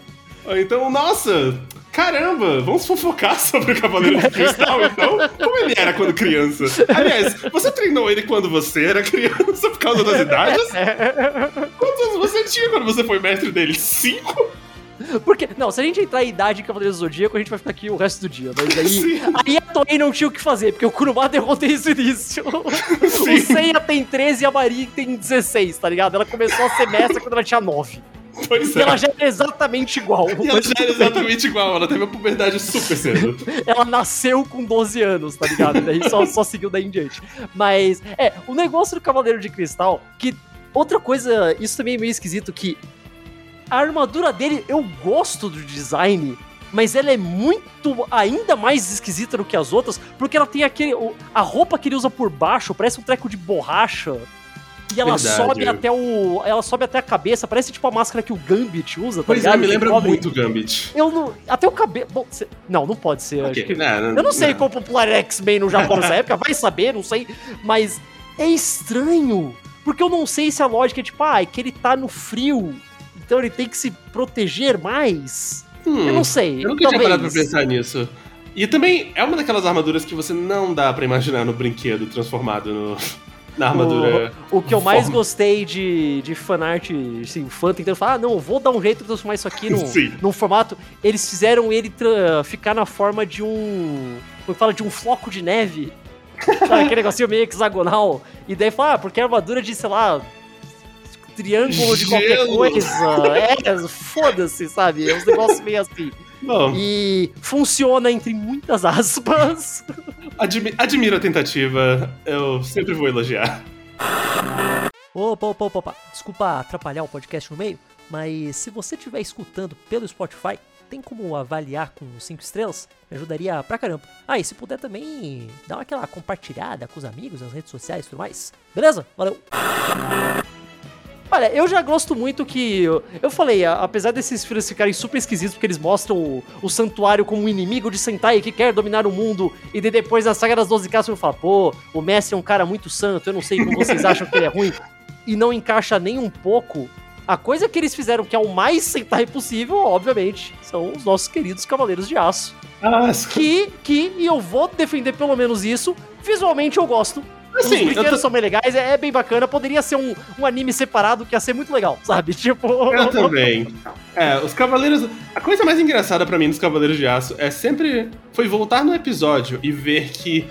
Ou então, nossa, caramba, vamos fofocar sobre o Cavaleiro de Cristal, então? Como ele era quando criança? Aliás, você treinou ele quando você era criança por causa das idades? Quantos anos você tinha quando você foi mestre dele? Cinco? Porque, não, se a gente entrar em idade em Cavaleiro do Zodíaco, a gente vai ficar aqui o resto do dia. Mas aí, aí a Toei não tinha o que fazer, porque o Kurumada errou desde o início. Sim. O Seiya tem 13 e a Marie tem 16, tá ligado? Ela começou a ser mestra quando ela tinha 9. Pois e é. ela já é exatamente igual. E ela já é exatamente igual, ela teve a puberdade super cedo. ela nasceu com 12 anos, tá ligado? Daí só, só seguiu daí em diante. Mas, é, o negócio do Cavaleiro de Cristal, que outra coisa, isso também é meio esquisito, que a armadura dele, eu gosto do design, mas ela é muito ainda mais esquisita do que as outras, porque ela tem aquele. A roupa que ele usa por baixo parece um treco de borracha. E ela Verdade. sobe até o. Ela sobe até a cabeça, parece tipo a máscara que o Gambit usa, tá Pois ligado? é, me lembra muito Gambit. Eu não. Até o cabelo. Bom, cê- não, não pode ser. acho Ok, que- né, Eu não sei né. qual popular era X-Men no Japão nessa época, vai saber, não sei. Mas é estranho. Porque eu não sei se a lógica é tipo, ah, é que ele tá no frio, então ele tem que se proteger mais. Hum, eu não sei. Eu nunca tinha talvez. parado pra pensar nisso. E também é uma daquelas armaduras que você não dá pra imaginar no brinquedo transformado no- na armadura. O que eu mais Forma. gostei de, de fanart, assim, o fã tentando falar, ah, não, vou dar um jeito de transformar isso aqui num, num formato. Eles fizeram ele ficar na forma de um. Como que fala? De um floco de neve. Sabe, aquele negocinho meio hexagonal. E daí fala, ah, porque é armadura de, sei lá. Triângulo de qualquer Gelo. coisa. É, foda-se, sabe? É uns negócios meio assim. Bom, E funciona entre muitas aspas. admi- admiro a tentativa, eu sempre vou elogiar. Opa, opa, opa, opa. Desculpa atrapalhar o podcast no meio, mas se você estiver escutando pelo Spotify, tem como avaliar com 5 estrelas? Me ajudaria pra caramba. Ah, e se puder também dar aquela compartilhada com os amigos nas redes sociais e tudo mais. Beleza? Valeu! Olha, eu já gosto muito que. Eu, eu falei, a- apesar desses filmes ficarem super esquisitos, porque eles mostram o, o santuário como um inimigo de Sentai que quer dominar o mundo, e daí depois na saga das 12 casas eu falo, pô, o mestre é um cara muito santo, eu não sei como vocês acham que ele é ruim, e não encaixa nem um pouco. A coisa que eles fizeram, que é o mais Sentai possível, obviamente, são os nossos queridos Cavaleiros de Aço. Ah, Que, que, e eu vou defender pelo menos isso, visualmente eu gosto. Os Assim, eu brinquedos tô- são bem legais, é, é bem bacana. Poderia ser um, um anime separado que ia ser muito legal, sabe? Tipo. Eu também. É, os Cavaleiros. A coisa mais engraçada pra mim dos Cavaleiros de Aço é sempre. Foi voltar no episódio e ver que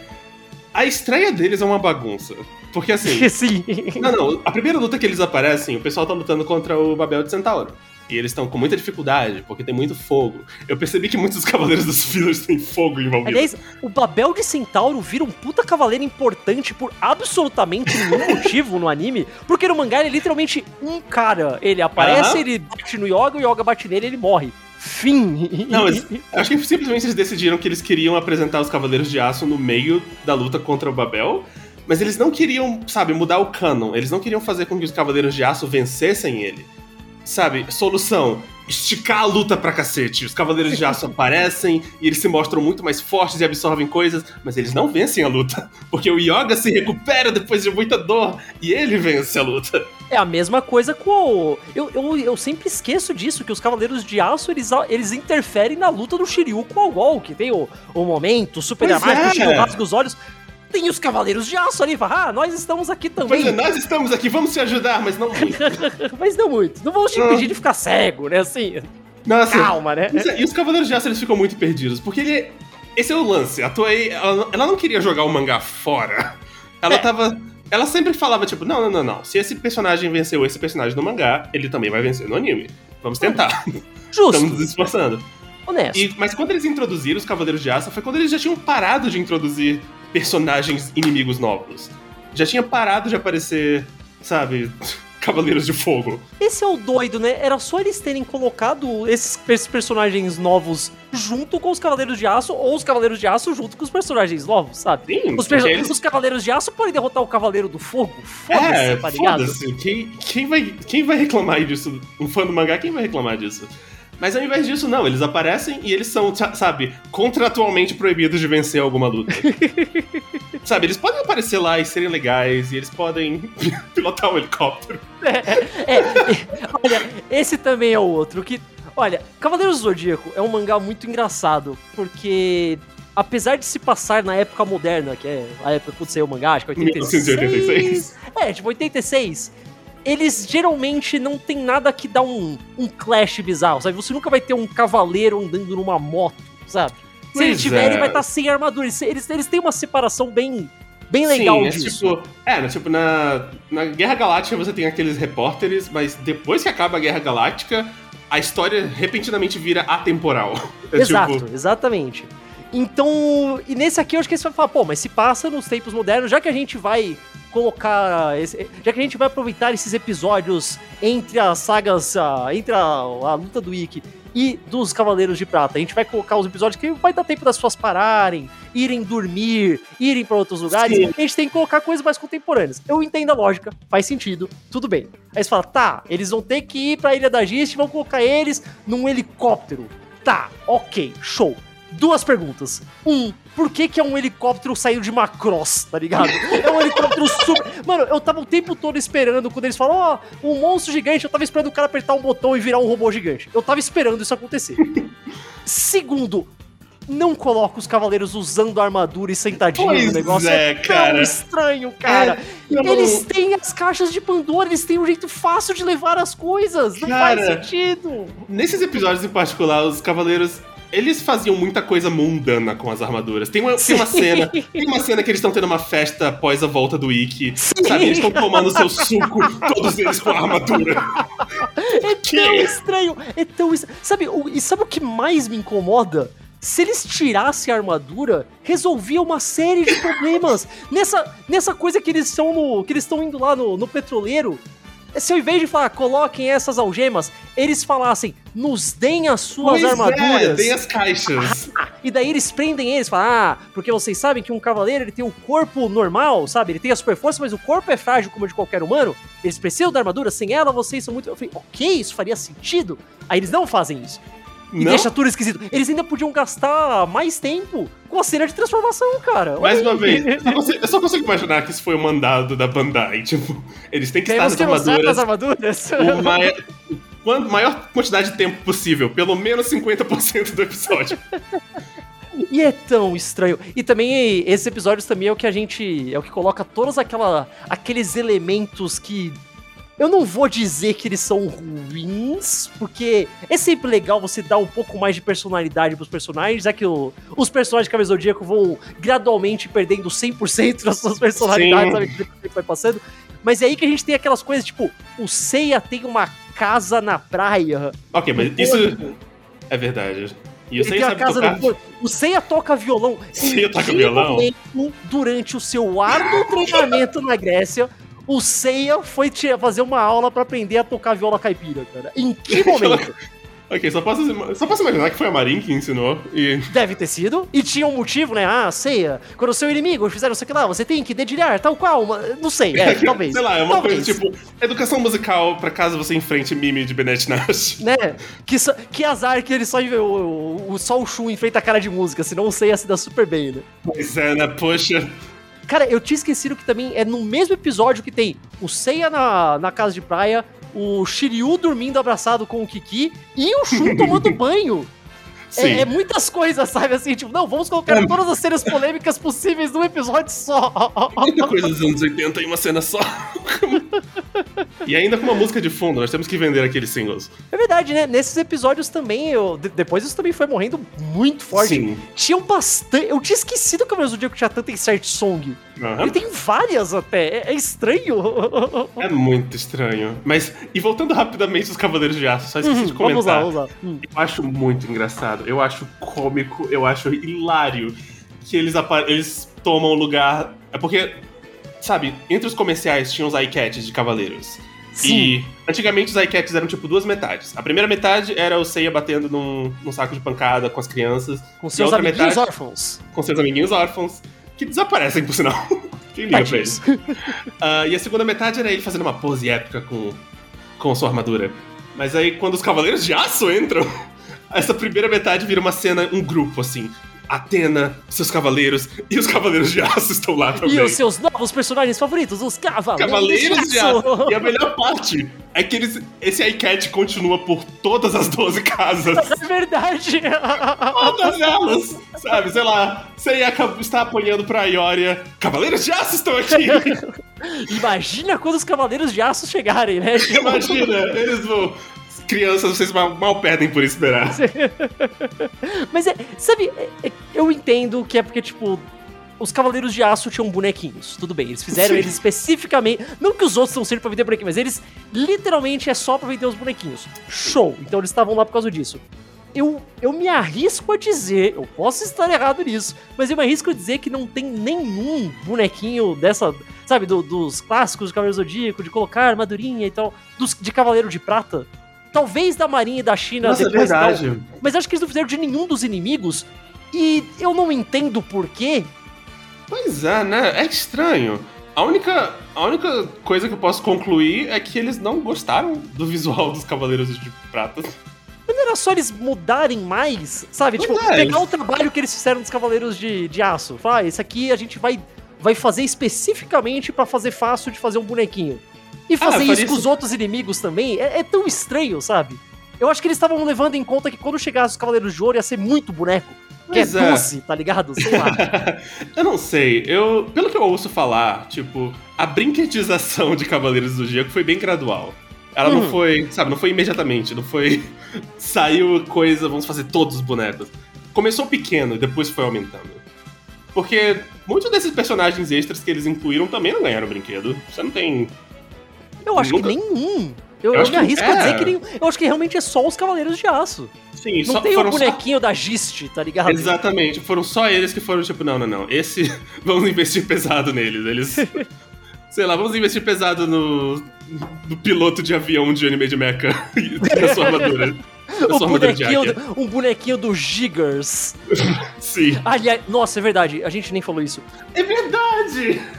a estreia deles é uma bagunça. Porque assim. Sim. Não, não. A primeira luta que eles aparecem, o pessoal tá lutando contra o Babel de Centauro. E eles estão com muita dificuldade, porque tem muito fogo. Eu percebi que muitos dos Cavaleiros dos Fillers têm fogo envolvido. Aliás, o Babel de Centauro vira um puta cavaleiro importante por absolutamente nenhum motivo no anime, porque no mangá ele é literalmente um cara. Ele aparece, Aham. ele bate no Yoga, o Yoga bate nele ele morre. Fim. Não, mas acho que simplesmente eles decidiram que eles queriam apresentar os Cavaleiros de Aço no meio da luta contra o Babel. Mas eles não queriam, sabe, mudar o canon. Eles não queriam fazer com que os Cavaleiros de Aço vencessem ele. Sabe, solução. Esticar a luta pra cacete. Os Cavaleiros de Aço aparecem e eles se mostram muito mais fortes e absorvem coisas, mas eles não vencem a luta. Porque o Yoga se recupera depois de muita dor e ele vence a luta. É a mesma coisa com o. Eu, eu, eu sempre esqueço disso, que os Cavaleiros de Aço eles, eles interferem na luta do Shiryu com o Gol, que tem o, o momento super Pois dramático, é. o Shiryu rasga os olhos. Tem os Cavaleiros de Aço ali, fala, ah, nós estamos aqui também. Pois é, nós estamos aqui, vamos te ajudar, mas não muito. Mas não muito. Não vamos te Não. impedir de ficar cego, né? Assim, Nossa, calma, né? E os Cavaleiros de Aço eles ficam muito perdidos, porque ele. Esse é o lance. A Toei, ela, ela não queria jogar o mangá fora. Ela É. tava. Ela sempre falava, tipo, não, não, não, não. Se esse personagem venceu esse personagem no mangá, ele também vai vencer no anime. Vamos tentar. Justo, Estamos nos esforçando. honesto. E- mas quando eles introduziram os Cavaleiros de Aço, foi quando eles já tinham parado de introduzir personagens inimigos novos. Já tinha parado de aparecer, sabe, Cavaleiros de Fogo. Esse é o doido, né? Era só eles terem colocado esses, esses personagens novos junto com os Cavaleiros de Aço, ou os Cavaleiros de Aço junto com os personagens novos, sabe? Sim, Os, eles- os Cavaleiros de Aço podem derrotar o Cavaleiro do Fogo? Foda-se, É, tá ligado? foda-se. Quem, quem, vai, quem vai reclamar disso? Um fã do mangá, quem vai reclamar disso? Mas ao invés disso, não, eles aparecem e eles são, sa- sabe, contratualmente proibidos de vencer alguma luta. sabe, eles podem aparecer lá e serem legais, e eles podem pilotar um helicóptero. É, é, olha, esse também é o outro que. Olha, Cavaleiros do Zodíaco é um mangá muito engraçado, porque apesar de se passar na época moderna, que é a época quando saiu o mangá, acho que é 86. 1986. É, tipo 86. Eles geralmente não tem nada que dá um, um clash bizarro, sabe? Você nunca vai ter um cavaleiro andando numa moto, sabe? Se ele Pois tiver, é. ele vai estar sem armadura. Eles, eles, eles têm uma separação bem, bem legal Sim, é disso. tipo. É, né, tipo, na, na Guerra Galáctica você tem aqueles repórteres, mas depois que acaba a Guerra Galáctica, a história repentinamente vira atemporal. É Exato, tipo. exatamente. Então, e nesse aqui eu acho que você vai falar, pô, mas se passa nos tempos modernos, já que a gente vai colocar, esse- já que a gente vai aproveitar esses episódios entre as sagas, entre a, a luta do Ikki e dos Cavaleiros de Prata. A gente vai colocar os episódios que vai dar tempo das pessoas pararem, irem dormir, irem para outros lugares. Sim. A gente tem que colocar coisas mais contemporâneas. Eu entendo a lógica, faz sentido, tudo bem. Aí você fala, tá, eles vão ter que ir pra Ilha da Gist e vão colocar eles num helicóptero. Tá, ok, show. Duas perguntas. Um, por que, que é um helicóptero saindo de Macross, tá ligado? É um helicóptero super. Mano, eu tava o tempo todo esperando quando eles falam, ó, um monstro gigante, eu tava esperando o cara apertar um botão e virar um robô gigante. Eu tava esperando isso acontecer. Segundo, não coloca os cavaleiros usando armadura e sentadinho Pois no negócio. é, tão cara. estranho, cara. Não- Eles têm as caixas de Pandora, eles têm um jeito fácil de levar as coisas. Não Cara. faz sentido. Nesses episódios em particular, os cavaleiros. Eles faziam muita coisa mundana com as armaduras. Tem uma, tem uma cena. Tem uma cena que eles estão tendo uma festa após a volta do Ikki. Sabe? Eles estão tomando seu suco, todos eles com a armadura. É Que? tão estranho. É tão estranho. Sabe, o, e sabe o que mais me incomoda? Se eles tirassem a armadura, resolvia uma série de problemas. nessa, nessa coisa que eles estão no. que eles estão indo lá no, no petroleiro. Se ao invés de falar, coloquem essas algemas, eles falassem, nos deem as suas Pois é, armaduras. tem as caixas. E daí eles prendem eles, falam, ah, porque vocês sabem que um cavaleiro ele tem o corpo normal, sabe? Ele tem a super força, mas o corpo é frágil como o de qualquer humano. Eles precisam da armadura, sem ela vocês são muito. Eu falei, ok, isso faria sentido. Aí eles não fazem isso. E Não? deixa tudo esquisito. Eles ainda podiam gastar mais tempo com a cena de transformação, cara. Mais Olha uma aí. vez, eu só consigo- eu só consigo imaginar que isso foi o mandado da Bandai. Tipo, eles têm que estar Temos nas que armaduras armaduras. o mai- quando- maior quantidade de tempo possível, pelo menos 50% do episódio. E é tão estranho. E também esses episódios também é o que a gente. É o que coloca todos aquela, aqueles elementos que. Eu não vou dizer que eles são ruins, porque é sempre legal você dar um pouco mais de personalidade pros personagens, é que o- os personagens de Cabelo Zodíaco vão gradualmente perdendo 100% das suas personalidades, Sim. sabe? Que o vai passando. Mas é aí que a gente tem aquelas coisas, tipo, o Seiya tem uma casa na praia. Ok, mas isso é verdade. E eu Ele sei tem uma sabe casa tocar. no. O Seiya toca violão. Seiya toca violão? momento, durante o seu árduo treinamento na Grécia, o Seiya foi te- fazer uma aula pra aprender a tocar viola caipira, cara. Em que momento? Ok, só posso, só posso imaginar que foi a Marin que ensinou. E. Deve ter sido. E tinha um motivo, né? Ah, Seiya, quando o seu inimigo fizer não sei o que lá, você tem que dedilhar, tal qual. uma- Não sei, é, talvez. Sei lá, é uma talvez. coisa tipo educação musical pra caso você enfrente Mimi de Bennett Nash. Né? Que, que azar que ele só, o, o, só o Shun enfrenta a cara de música, senão o Seiya se dá super bem, né? Pois é, né? Poxa. Cara, eu tinha esquecido que também é no mesmo episódio que tem o Seiya na, na casa de praia, o Shiryu dormindo abraçado com o Kiki e o Shun tomando banho. É, é muitas coisas, sabe? Assim, tipo, não, vamos colocar É. todas as cenas polêmicas possíveis num episódio só. Muita coisa dos anos 80 em uma cena só. e ainda com uma música de fundo, nós temos que vender aqueles singles. É verdade, né? Nesses episódios também, eu, de- depois isso também foi morrendo muito forte. Sim. Tinham bastante. Eu tinha esquecido que o dia que tinha tanta insert song. Aham. Ele tem várias até. É, é estranho. É muito estranho. Mas, e voltando rapidamente aos Cavaleiros de Aço, só esqueci de Uhum, vamos lá, comentar. vamos lá. Hum. Eu acho muito engraçado, eu acho cômico, eu acho hilário que eles, eles tomam o lugar. É porque, sabe, entre os comerciais tinham os iCats de Cavaleiros. Sim. E antigamente os iCats eram tipo duas metades. A primeira metade era o Seiya batendo num, num saco de pancada com as crianças, Com seus amiguinhos metade- órfãos. com seus amiguinhos órfãos, que desaparecem, por sinal. Quem liga pra eles? Ah, e a segunda metade era ele fazendo uma pose épica com, com sua armadura. Mas aí, quando os Cavaleiros de Aço entram, essa primeira metade vira uma cena, um grupo, assim. Atena, seus cavaleiros, e os Cavaleiros de Aço estão lá também. E os seus novos personagens favoritos, os Cavaleiros, Cavaleiros de Aço. Aço. E a melhor parte é que eles, esse iCat continua por todas as 12 casas. É verdade. Todas elas! Sabe, sei lá, você está apanhando pra Ioria. Cavaleiros de Aço estão aqui! Imagina quando os Cavaleiros de Aço chegarem, né? Imagina, eles vão. Crianças, vocês mal, mal perdem por esperar. Mas é, sabe, é- é- eu entendo que é porque, tipo, os Cavaleiros de Aço tinham bonequinhos. Tudo bem, eles fizeram Sim. eles especificamente. Não que os outros não sejam pra vender bonequinhos, mas eles literalmente é só pra vender os bonequinhos. Show! Então eles estavam lá por causa disso. Eu, eu me arrisco a dizer, eu posso estar errado nisso, mas eu me arrisco a dizer que não tem nenhum bonequinho dessa, sabe, do- dos clássicos de Cavaleiro Zodíaco, de colocar armadurinha e tal, dos, de Cavaleiro de Prata, Talvez da Marinha e da China Nossa, é depois não. verdade. Mas acho que eles não fizeram de nenhum dos inimigos. E eu não entendo por quê. Pois é, né? É estranho. A única, a única coisa que eu posso concluir é que eles não gostaram do visual dos Cavaleiros de Prata. Mas não era só eles mudarem mais, sabe? Pois tipo, é, pegar o trabalho que eles fizeram dos Cavaleiros de, de Aço. Falar, ah, esse aqui a gente vai, vai fazer especificamente pra fazer fácil de fazer um bonequinho. E fazer faria isso com os outros inimigos também é, é tão estranho, sabe? Eu acho que eles estavam levando em conta que quando chegasse os Cavaleiros de Ouro ia ser muito boneco. Que é é. doce, tá ligado? Sei lá. eu não sei, eu. Pelo que eu ouço falar, tipo, a brinquedização de Cavaleiros do Zodíaco foi bem gradual. Ela Hum. não foi, sabe, não foi imediatamente, não foi. Saiu coisa, vamos fazer todos os bonecos. Começou pequeno e depois foi aumentando. Porque muitos desses personagens extras que eles incluíram também não ganharam brinquedo. Você não tem. Eu acho Nunca- que nenhum. Eu, Eu eu me arrisco a é. dizer que nenhum. Eu acho que realmente é só os Cavaleiros de Aço. Sim, Não só tem o foram só- bonequinho da Gist, tá ligado? Exatamente, foram só eles que foram tipo, não, não, não, esse, vamos investir pesado neles, eles, sei lá, vamos investir pesado no, no piloto de avião de anime de mecha na sua armadura, de bonequinho, do- um bonequinho do Giggers. Sim, Aliás, nossa, é verdade, a gente nem falou isso. é verdade!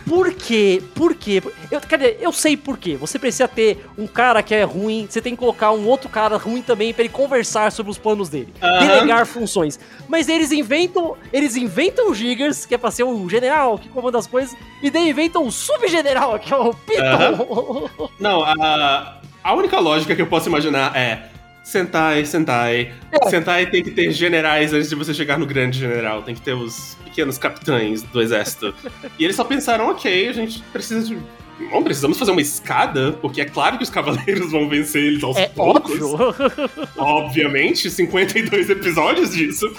Por quê? Por quê? Eu, quer dizer, eu sei por quê. Você precisa ter um cara que é ruim, você tem que colocar um outro cara ruim também pra ele conversar sobre os planos dele. Aham. Delegar funções. Mas eles inventam, eles inventam o Giggers, que é pra ser o general que comanda as coisas, e daí inventam o subgeneral, que é o Piton. Não, a, a única lógica que eu posso imaginar é Sentai, Sentai. É. Sentai tem que ter generais antes de você chegar no grande general. Tem que ter os pequenos capitães do exército. e eles só pensaram, ok, a gente precisa de. Não precisamos fazer uma escada, porque é claro que os cavaleiros vão vencer eles aos É poucos. óbvio. Obviamente, 52 episódios disso.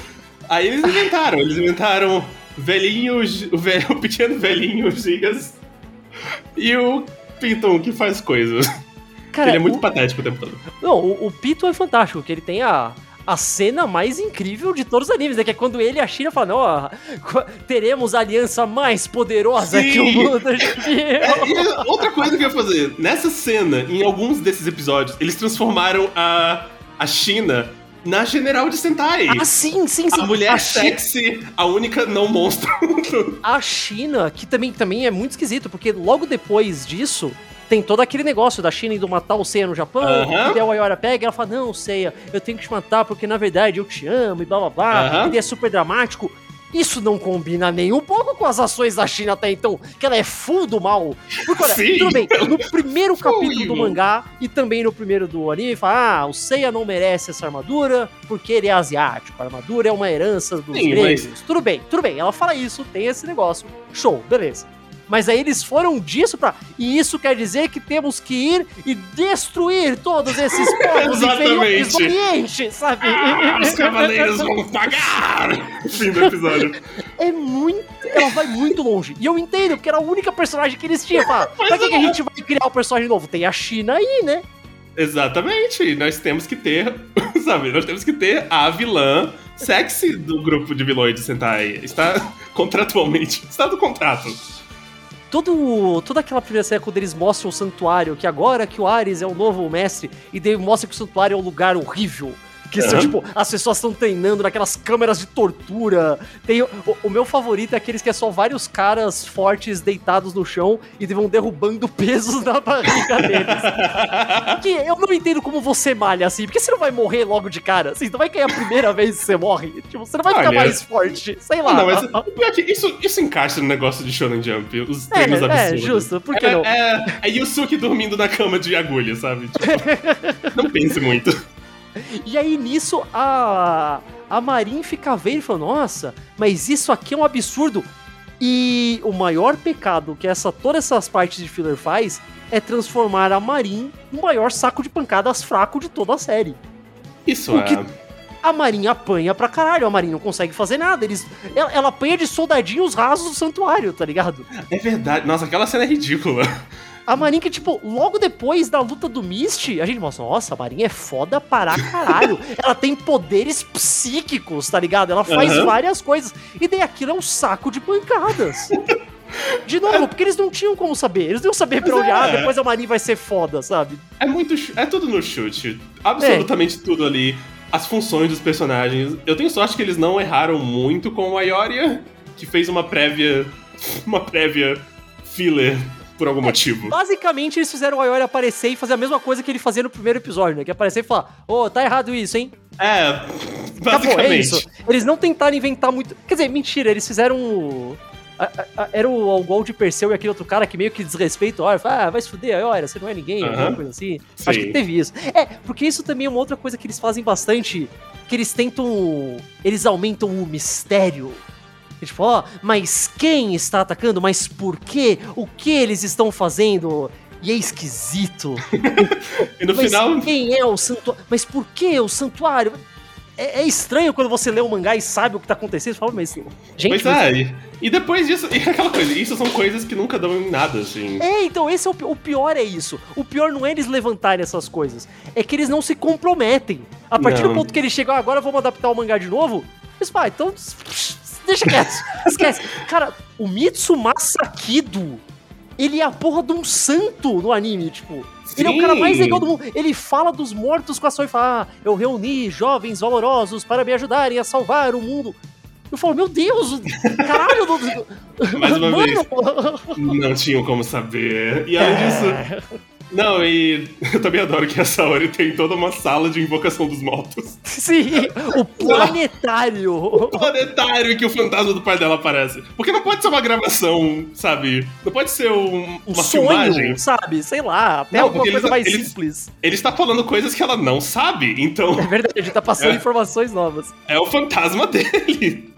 Aí eles inventaram, eles inventaram velhinho, o, velho, o pequeno velhinho Gigas e o Piton que faz coisas. Cara, Ele é muito o- patético o tempo todo. Não, o, o Pito é fantástico, que ele tem a, a cena mais incrível de todos os animes, né? Que é quando ele e a China falam, ó, teremos a aliança mais poderosa Sim. que o mundo já viu. É, e outra coisa que eu ia fazer, nessa cena, em alguns desses episódios, eles transformaram a, a China na general de Sentai. Ah, sim, sim, sim. a mulher a, Chi- sexy, a única não monstro. a China, que também, também é muito esquisito, porque logo depois disso, tem todo aquele negócio da China indo matar o Seiya no Japão, Aham. e daí a Ayora pega e ela fala, não, Seiya, eu tenho que te matar porque na verdade eu te amo, e blá blá blá, Aham. e é super dramático. Isso não combina nem um pouco com as ações da China até então, que ela é full do mal. Porque, olha, Sim. tudo bem, no primeiro capítulo do mangá e também no primeiro do anime, fala: ah, o Seiya não merece essa armadura porque ele é asiático. A armadura é uma herança dos Sim, gregos. mas- Tudo bem, tudo bem. Ela fala isso, tem esse negócio. Show, beleza. Mas aí eles foram disso pra. E isso quer dizer que temos que ir e destruir todos esses povos inferiores do. Oriente, sabe? Ah, os cavaleiros vão pagar! Fim do episódio. É muito. Ela vai muito longe. E eu entendo, porque era a única personagem que eles tinham. Fala, pra que, que a gente vai criar um personagem novo? Tem a China aí, né? Exatamente, nós temos que ter, sabe, nós temos que ter a vilã sexy do grupo de vilões de Sentai. Está contratualmente, está no contrato. Todo, toda aquela primeira cena quando eles mostram o santuário, que agora que o Ares é o novo mestre, e daí mostra que o santuário é um lugar horrível. Que são, Aham. tipo, as pessoas estão treinando naquelas câmeras de tortura. Tem o, o- meu favorito é aqueles que é só vários caras fortes deitados no chão e vão derrubando pesos na barriga deles. Que eu não entendo como você malha assim, porque você não vai morrer logo de cara, assim, não vai cair a primeira vez que você morre. Tipo, você não vai ficar mais forte, sei lá. Não, mas é que isso, isso encaixa no negócio de Shonen Jump, os treinos é, é, absurdos. justo, por que é, não? É, é Yusuke dormindo na cama de agulha, sabe? Tipo, não pense muito. E aí nisso a a Marin fica vendo e fala: "Nossa, mas isso aqui é um absurdo". E o maior pecado que essa todas essas partes de filler faz é transformar a Marin no maior saco de pancadas fraco de toda a série. Isso O é. que- A Marin apanha pra caralho, a Marin não consegue fazer nada. Eles, ela, ela apanha de soldadinhos rasos do santuário, tá ligado? É verdade. Nossa, aquela cena é ridícula. A Marin que, tipo, logo depois da luta do Mist, a gente mostra, nossa, a Marin é foda para caralho. ela tem poderes psíquicos, tá ligado? Ela faz Aham. várias coisas. E daí aquilo é um saco de pancadas. De novo, porque eles não tinham como saber. Eles não iam saber pra onde, ah, é. depois a Marin vai ser foda, sabe? É muito. É tudo no chute. Absolutamente tudo ali. As funções dos personagens. Eu tenho sorte que eles não erraram muito com a Ioria, que fez uma prévia. Uma prévia filler por algum motivo. Basicamente, eles fizeram o Ayori aparecer e fazer a mesma coisa que ele fazia no primeiro episódio, né? Que é aparecer e falar, ô, tá errado isso, hein? É, Acabou, é basicamente. isso. Eles não tentaram inventar muito. Quer dizer, mentira, eles fizeram. o- a- a- a- Era o, o gol de Perseu e aquele outro cara que meio que desrespeita o Ayori. Fala, ah, vai se fuder, Ayori, você não é ninguém, Aham. alguma coisa assim. Acho Sim. que teve isso. É, porque isso também é uma outra coisa que eles fazem bastante. Que eles tentam. Eles aumentam o mistério. E Tipo, ó, mas quem está atacando? Mas por quê? O que eles estão fazendo? E é esquisito. E no Mas final. quem é o santuário? Mas por que o santuário? É, é estranho quando você lê o mangá e sabe o que tá acontecendo. Você fala, mas. Gente, Pois mas- é, e, e depois disso, e aquela coisa, isso são coisas que nunca dão em nada, assim. É, então esse é o, o pior é isso. O pior não é eles levantarem essas coisas, é que eles não se comprometem. A partir do Não. ponto que eles chegam, "Ah, agora vamos adaptar o mangá de novo, eles falam, ah, então deixa quieto, esquece. Cara, o Mitsumasa Kido, ele é a porra de um santo no anime, tipo. Ele é o cara mais Sim. legal do mundo. Ele fala dos mortos com a sua e fala: ah, eu reuni jovens valorosos para me ajudarem a salvar o mundo. Eu falo, meu Deus, caralho, não... Mais uma vez. Mano, Não tinham como saber. E além disso. Não, e eu também adoro que a Saori tem toda uma sala de invocação dos mortos. Sim, o planetário. Planetário em que o fantasma do pai dela aparece. Porque não pode ser uma gravação, sabe? Não pode ser um- Um uma sonho, filmagem. sabe? Sei lá, até Não, alguma coisa eles- mais eles- simples. Ele está falando coisas que ela não sabe, então É verdade, tá passando É. informações novas. é o fantasma dele.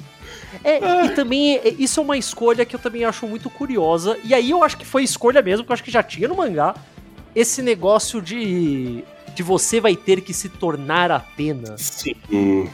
É, e também, é, isso é uma escolha que eu também acho muito curiosa. E aí eu acho que foi escolha mesmo, porque eu acho que já tinha no mangá esse negócio de. de você vai ter que se tornar Atena. Sim.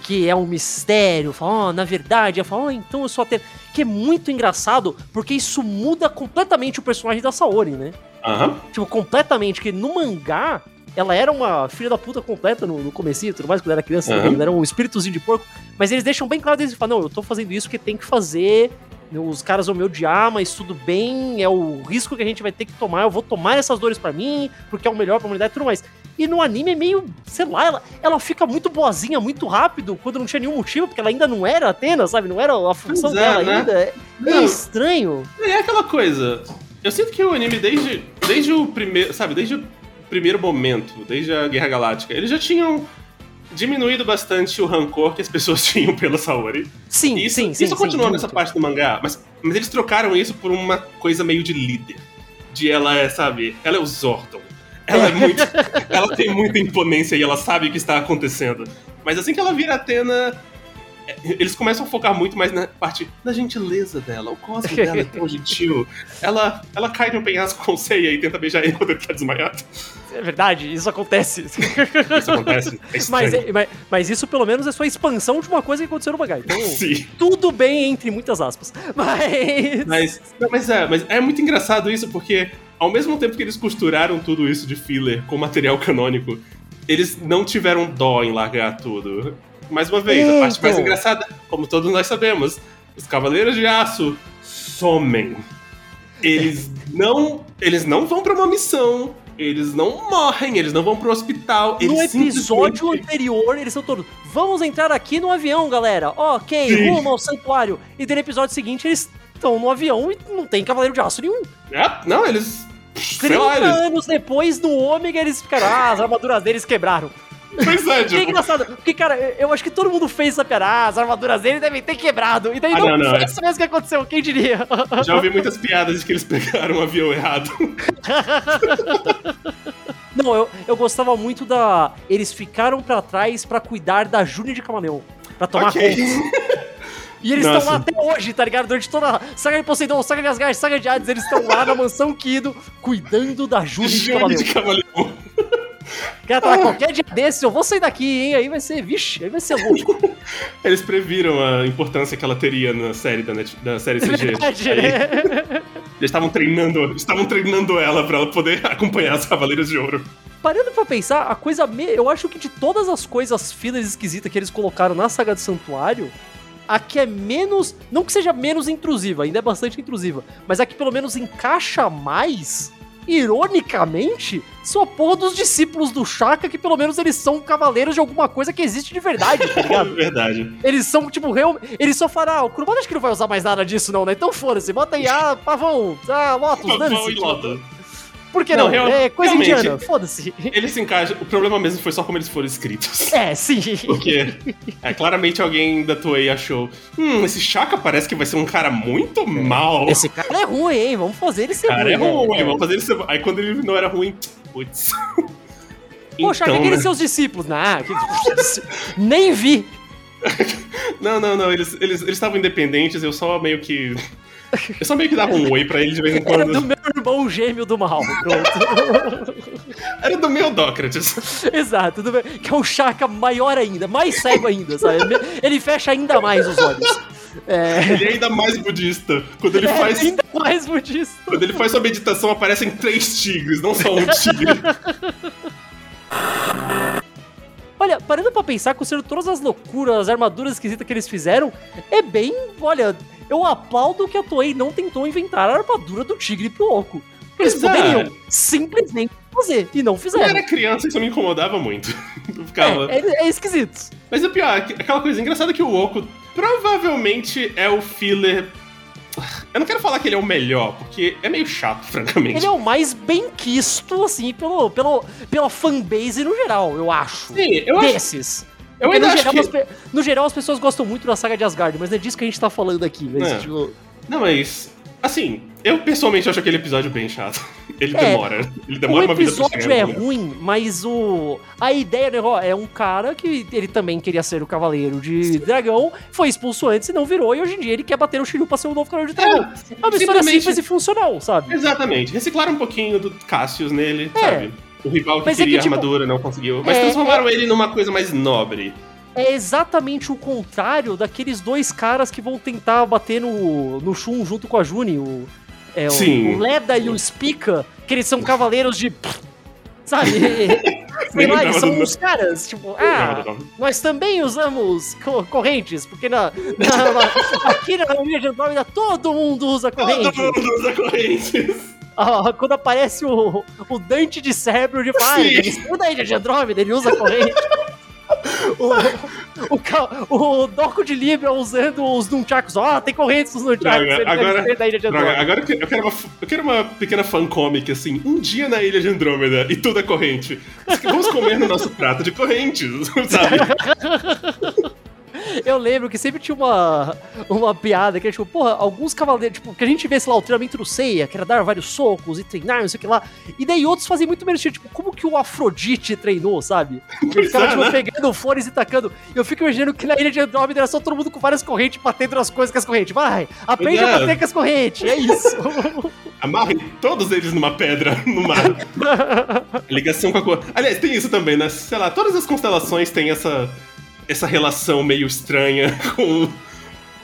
Que é um mistério. Fala, ó, na verdade, ela fala, ó, então eu sou Atena. Que é muito engraçado, porque isso muda completamente o personagem da Saori, né? Aham. Tipo, completamente, que no mangá, ela era uma filha da puta completa no, no comecinho e tudo mais, quando era criança também, ela era um espíritozinho de porco, mas eles deixam bem claro, eles falam, não, eu tô fazendo isso porque tem que fazer, os caras vão me odiar, mas tudo bem, é o risco que a gente vai ter que tomar, eu vou tomar essas dores pra mim, porque é o melhor pra humanidade e tudo mais. E no anime é meio, sei lá, ela, ela fica muito boazinha, muito rápido, quando não tinha nenhum motivo, porque ela ainda não era Atena, sabe? Não era a função é, dela né? ainda. É, é Não. estranho. É aquela coisa. Eu sinto que o anime, desde, desde o primeiro. Sabe, desde o primeiro momento, desde a Guerra Galáctica, eles já tinham diminuído bastante o rancor que as pessoas tinham pela Saori. Sim, Isso, sim, sim. isso continuou sim, nessa muito. parte do mangá, mas, mas eles trocaram isso por uma coisa meio de líder. De ela é, sabe, ela é o Zordon. Ela é muito. ela tem muita imponência e ela sabe o que está acontecendo. Mas assim que ela vira Atena. é, Eles começam a focar muito mais na parte da gentileza dela. O cosmo dela é tão gentil. Ela, ela cai no penhasco com ceia e tenta beijar ele quando ele tá desmaiado. É verdade, isso acontece. Isso acontece. É mas, é- mas, mas isso pelo menos é só a expansão de uma coisa que aconteceu no mangá. Então, Sim. tudo bem entre muitas aspas. Mas. Mas, não, mas é, mas é muito engraçado isso, porque ao mesmo tempo que eles costuraram tudo isso de filler com material canônico, eles não tiveram dó em largar tudo. Mais uma vez, a parte mais engraçada, como todos nós sabemos, os Cavaleiros de Aço somem. Eles não, eles não vão pra uma missão, eles não morrem, eles não vão pro hospital. No Eles episódio simplesmente- anterior, eles são todos. Vamos entrar aqui no avião, galera. Ok, Sim. rumo ao santuário. E no episódio seguinte, eles estão no avião e não tem cavaleiro de aço nenhum. Ah, não, eles. Sei 30 lá, eles. anos depois, no Ômega, eles ficaram. Ah, as armaduras deles quebraram. Pois é, Que é tipo. engraçado, porque, cara, eu- acho que todo mundo fez essa piada. Ah, as armaduras dele devem ter quebrado. E daí Ah, não, não, foi é. isso mesmo que aconteceu, quem diria? Já ouvi muitas piadas de que eles pegaram um avião errado. Não, eu, eu gostava muito da. Eles ficaram pra trás pra cuidar da Júnior de Camaleão. Pra tomar Ok. conta. E eles estão lá até hoje, tá ligado? Durante toda a saga de Poseidon, saga de Asgard, saga de Hades, eles estão lá na mansão Kido, cuidando da Júnior de Camaleão. de Camaleão. Cara, tá qualquer dia desse, eu vou sair daqui, hein? Aí vai ser, vixe, aí vai ser louco. Eles previram a importância que ela teria na série da, Net, da série É CG. verdade. Aí, eles estavam treinando, estavam treinando ela pra ela poder acompanhar as Cavaleiras de Ouro. Parando pra pensar, a coisa. Me... Eu acho que de todas as coisas filas esquisitas que eles colocaram na saga do Santuário, a que é menos. Não que seja menos intrusiva, ainda é bastante intrusiva, mas a que pelo menos encaixa mais, ironicamente, porra dos discípulos do Chaka, que pelo menos eles são cavaleiros de alguma coisa que existe de verdade, tá ligado? Verdade. Eles são, tipo, real... eles só falaram, ah, o Kurumada acho que não vai usar mais nada disso, não, né? Então foda-se, bota aí, ah, pavão, ah, Lotus, Pavão dane-se. e Lotus. Por que Não, não? real- é coisa indiana, foda-se. Eles se encaixam. O problema mesmo foi só como eles foram escritos. É, sim. Porque é, claramente alguém da Toei achou: hum, esse Chaka parece que vai ser um cara muito mal. Esse cara é ruim, hein? Vamos fazer ele ser cara ruim. é ruim, né? vamos fazer ele ser. Aí quando ele não era ruim, putz. Poxa, Então, aqueles né? seus discípulos. Nah, que- nem vi. Não, não, não, eles eles eles estavam independentes, eu só meio que. Eu só meio que dava um oi pra eles de vez em Era do quando. meu irmão gêmeo do mal. Pronto. Era do meu Dócrates. Exato, do meu- que é um Chaka maior ainda, mais cego ainda, sabe? Ele fecha ainda mais os olhos. É, Ele é ainda mais budista. Quando ele é faz. ainda mais budista. Quando ele faz sua meditação, aparecem três tigres, não só um tigre. Olha, parando pra pensar, considerando todas as loucuras, as armaduras esquisitas que eles fizeram, é bem. Olha, eu aplaudo que a Toei não tentou inventar a armadura do tigre pro oco. Eles é. poderiam simplesmente fazer, e não Eu fizeram. era criança, isso me incomodava muito. Eu ficava. É, é, é esquisito. Mas o pior, aquela coisa engraçada é que o Oco provavelmente é o filler. Eu não quero falar que ele é o melhor, porque é meio chato, francamente. Ele é o mais bem quisto, assim, pelo, pelo, pela fanbase no geral, eu acho. Sim, eu acho. Eu ainda no, acho geral, que. as no geral, as pessoas gostam muito da saga de Asgard, mas não é disso que a gente tá falando aqui. É. tipo, Não, mas. Assim, eu pessoalmente acho aquele episódio bem chato. Ele É, demora. Ele o demora uma vida pra episódio é ruim, mas o a ideia do negócio é um cara que ele também queria ser o cavaleiro de dragão, foi expulso antes e não virou, e hoje em dia ele quer bater no Shiryu pra ser o novo cavaleiro de dragão. É, uma história simples e funcional, sabe? Exatamente. Reciclaram um pouquinho do Cassius nele, É. sabe? O rival que Mas é queria que, tipo, armadura não conseguiu. Mas é, transformaram ele numa coisa mais nobre. É exatamente o contrário daqueles dois caras que vão tentar bater no, no Shun junto com a Juni, o, é, Sim. o Leda e o Spica, que eles são cavaleiros de. Sabe? Sei lá, eles são uns caras, tipo, ah, nós também usamos co- correntes, porque na, na- na- aqui na de Andrômeda todo mundo usa corrente. Todo mundo usa correntes. Ah, quando aparece o, o Dante de Cérebro de pai, a Ilha de Andrômeda, ele usa corrente. o, o, o Doco de Libra usando os Nunchakus, ó, tem correntes nos Nunchakus, ele deve agora- ser da Ilha de Droga, Andrômeda. agora eu quero, eu quero uma, eu quero uma pequena fancomic, assim, um dia na Ilha de Andrômeda e tudo é corrente. Vamos comer no nosso prato de correntes, sabe? Eu lembro que sempre tinha uma, uma piada que era tipo, porra, alguns cavaleiros, tipo, que a gente vê, sei lá, o treinamento do Seiya, que era dar vários socos e treinar, não sei o que lá. E daí outros faziam muito menos tipo, como que o Afrodite treinou, sabe? Ele ficava, é, tipo, né? pegando flores e tacando. Eu fico imaginando que na ilha de Andrômeda era só todo mundo com várias correntes batendo nas coisas com as correntes. Vai, aprende é. a bater com as correntes, é isso. Amarrem todos eles numa pedra no mar. Ligação com a cor. Aliás, tem isso também, né? Sei lá, todas as constelações têm essa, essa relação meio estranha com,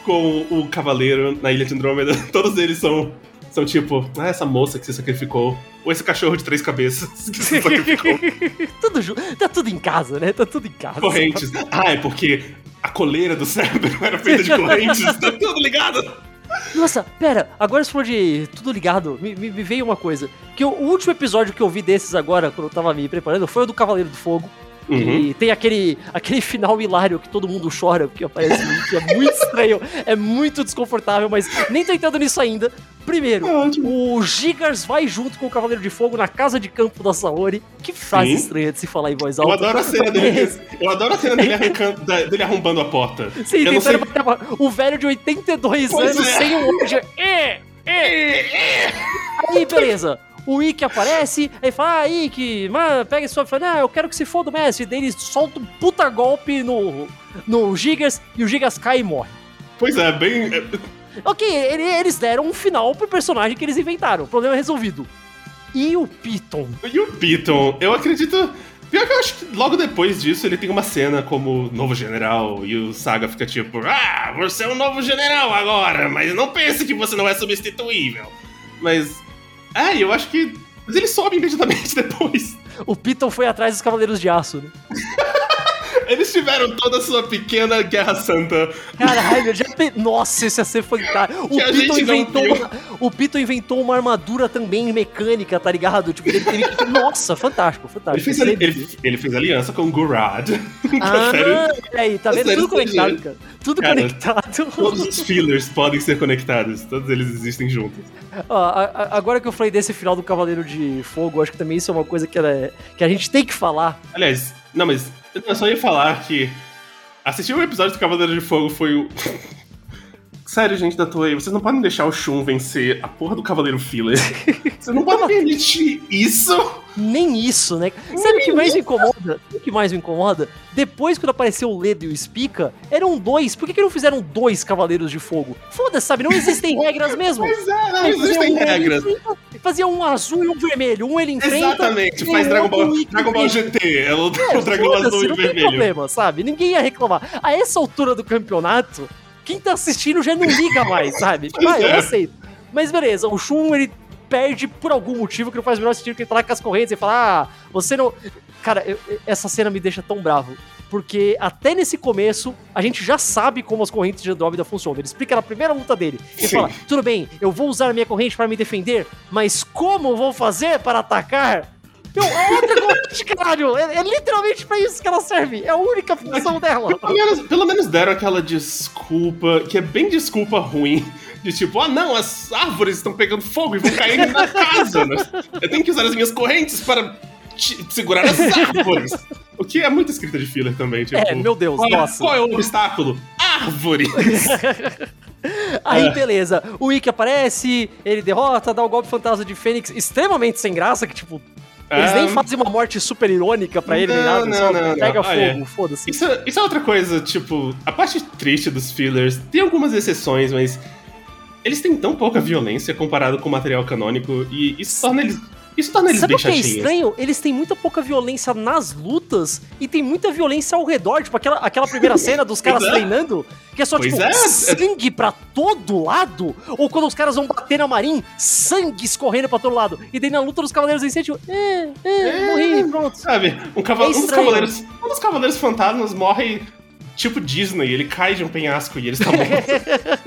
com o cavaleiro na Ilha de Andrômeda. Todos eles são, são tipo, ah, essa moça que se sacrificou. Ou esse cachorro de três cabeças que se sacrificou. tudo tá tudo em casa, né? Tá tudo em casa. Correntes. Ah, é porque a coleira do cérebro era feita de correntes. Tá tudo ligado. Nossa, pera, agora se for de tudo ligado, me, me- me veio uma coisa. Que o, o último episódio que eu vi desses agora, quando eu tava me preparando, foi o do Cavaleiro do Fogo. Uhum. E tem aquele, aquele final hilário que todo mundo chora, porque aparece um que é muito estranho, é muito desconfortável, mas nem tô entrando nisso ainda. Primeiro, É o Gigas vai junto com o Cavaleiro de Fogo na casa de campo da Saori. Que frase Sim. estranha de se falar em voz Eu alta. adoro a cena dele. Eu adoro a cena dele, arrancando, dele arrombando a porta. Sim, eu sei. bater uma- o velho de 82 Pois anos é. sem um olho. É, é. Aí, beleza. O Ikki aparece, aí fala, ah, Ikki, mano, pega esse fala, ah, eu quero que se foda o mestre. Daí ele solta um puta golpe no, no Gigas e o Gigas cai e morre. Pois é, bem. é, Ok, ele- eles deram um final pro personagem que eles inventaram. Problema resolvido. E o Piton? E o Piton, eu acredito. Pior que eu acho que logo depois disso ele tem uma cena como novo general e o Saga fica tipo: Ah, você é um novo general agora, mas não pense que você não é substituível. Mas. É, eu acho que. Mas ele sobe imediatamente depois. O Piton foi atrás dos Cavaleiros de Aço, né? Eles tiveram toda a sua pequena guerra santa. Caralho, já pe... Nossa, isso ia ser fantástico. O Pito, inventou uma... o Pito inventou uma armadura também mecânica, tá ligado? Tipo, ele teve que. Nossa, fantástico, fantástico. Ele fez, ali- ele, ele fez aliança com o Gurad. Ah, olha aí, tá A vendo? série Tudo conectado, cara. Tudo Cara, conectado. Todos os fillers podem ser conectados. Todos eles existem juntos. Ó, a- a- agora que eu falei desse final do Cavaleiro de Fogo, acho que também isso é uma coisa que, é, que a gente tem que falar. Aliás, não, mas eu só ia falar que assistir o episódio do Cavaleiro de Fogo foi o. Sério, gente da Toei, vocês não podem deixar o Shun vencer a porra do Cavaleiro Filler. Vocês não podem permitir isso. Nem isso, né? Sabe o que mais me incomoda? Sabe o que mais me incomoda? Depois, quando apareceu o Ledo e o Spica, eram dois. Por que, que não fizeram dois Cavaleiros de Fogo? Foda-se, sabe? Não existem regras mesmo. Pois é, não existem um, regras. enfrenta, Fazia um azul e um vermelho. Um ele enfrenta. Exatamente, faz Dragon Ball, Dragon Ball. GT, é o, É, o dragão azul e não tem vermelho. problema, sabe? Ninguém ia reclamar. A essa altura do campeonato, quem tá assistindo já não liga mais, sabe? Tipo, ah, eu É. aceito. Mas beleza, o Shun, ele perde por algum motivo que não faz o menor sentido que ele tá lá com as correntes e fala, ah, você não... Cara, eu- essa cena me deixa tão bravo. Porque até nesse começo, a gente já sabe como as correntes de Andrômeda funcionam. Ele explica na primeira luta dele. Ele Sim. fala, tudo bem, eu vou usar minha corrente para me defender, mas como vou fazer para atacar? Meu, a outra corrente, caralho, é, é literalmente pra isso que ela serve. É a única função dela. Pelo menos, pelo menos deram aquela desculpa, que é bem desculpa ruim, de tipo, ah não, as árvores estão pegando fogo e vão cair na casa. né? Eu tenho que usar as minhas correntes para segurar as árvores. O que é muito escrita de filler também, tipo. É, meu Deus, qual, é- nossa. qual é o obstáculo? Árvores! Aí, É. beleza. O Ikki aparece, ele derrota, dá o golpe fantasma de Fênix, extremamente sem graça, que, tipo, eles Ah, nem fazem uma morte super irônica pra ele, nem Não, nada, não, só não, pega não. Olha, fogo, foda-se. Isso, isso é outra coisa, tipo, a parte triste dos fillers, tem algumas exceções, mas eles têm tão pouca violência comparado com o material canônico e isso torna eles. Isso torna eles Sabe bem o que é chatinhos. estranho? Eles têm muita pouca violência nas lutas e tem muita violência ao redor. Tipo, aquela, aquela primeira cena dos caras é. treinando, que é só, Pois tipo, é. sangue pra todo lado. Ou quando os caras vão bater na Marin, sangue escorrendo pra todo lado. E daí na luta dos Cavaleiros sentem, tipo, é, é, É. morri, pronto. Sabe, um, cava- É um dos cavaleiros. Um dos cavaleiros fantasmas morre tipo Disney, ele cai de um penhasco e ele está morto.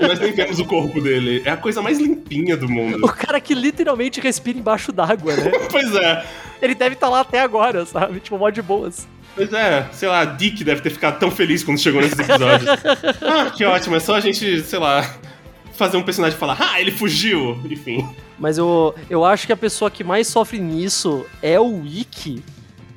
nós nem vemos o corpo dele. É a coisa mais limpinha do mundo. O cara que literalmente respira embaixo d'água, né? pois é. Ele deve estar lá até agora, sabe? Tipo, mó de boas. Pois é, sei lá, a Dick deve ter ficado tão feliz quando chegou nesses episódios. ah, que ótimo, é só a gente, sei lá, fazer um personagem falar, ah, ele fugiu, enfim. Mas eu, eu acho que a pessoa que mais sofre nisso é o Ikki.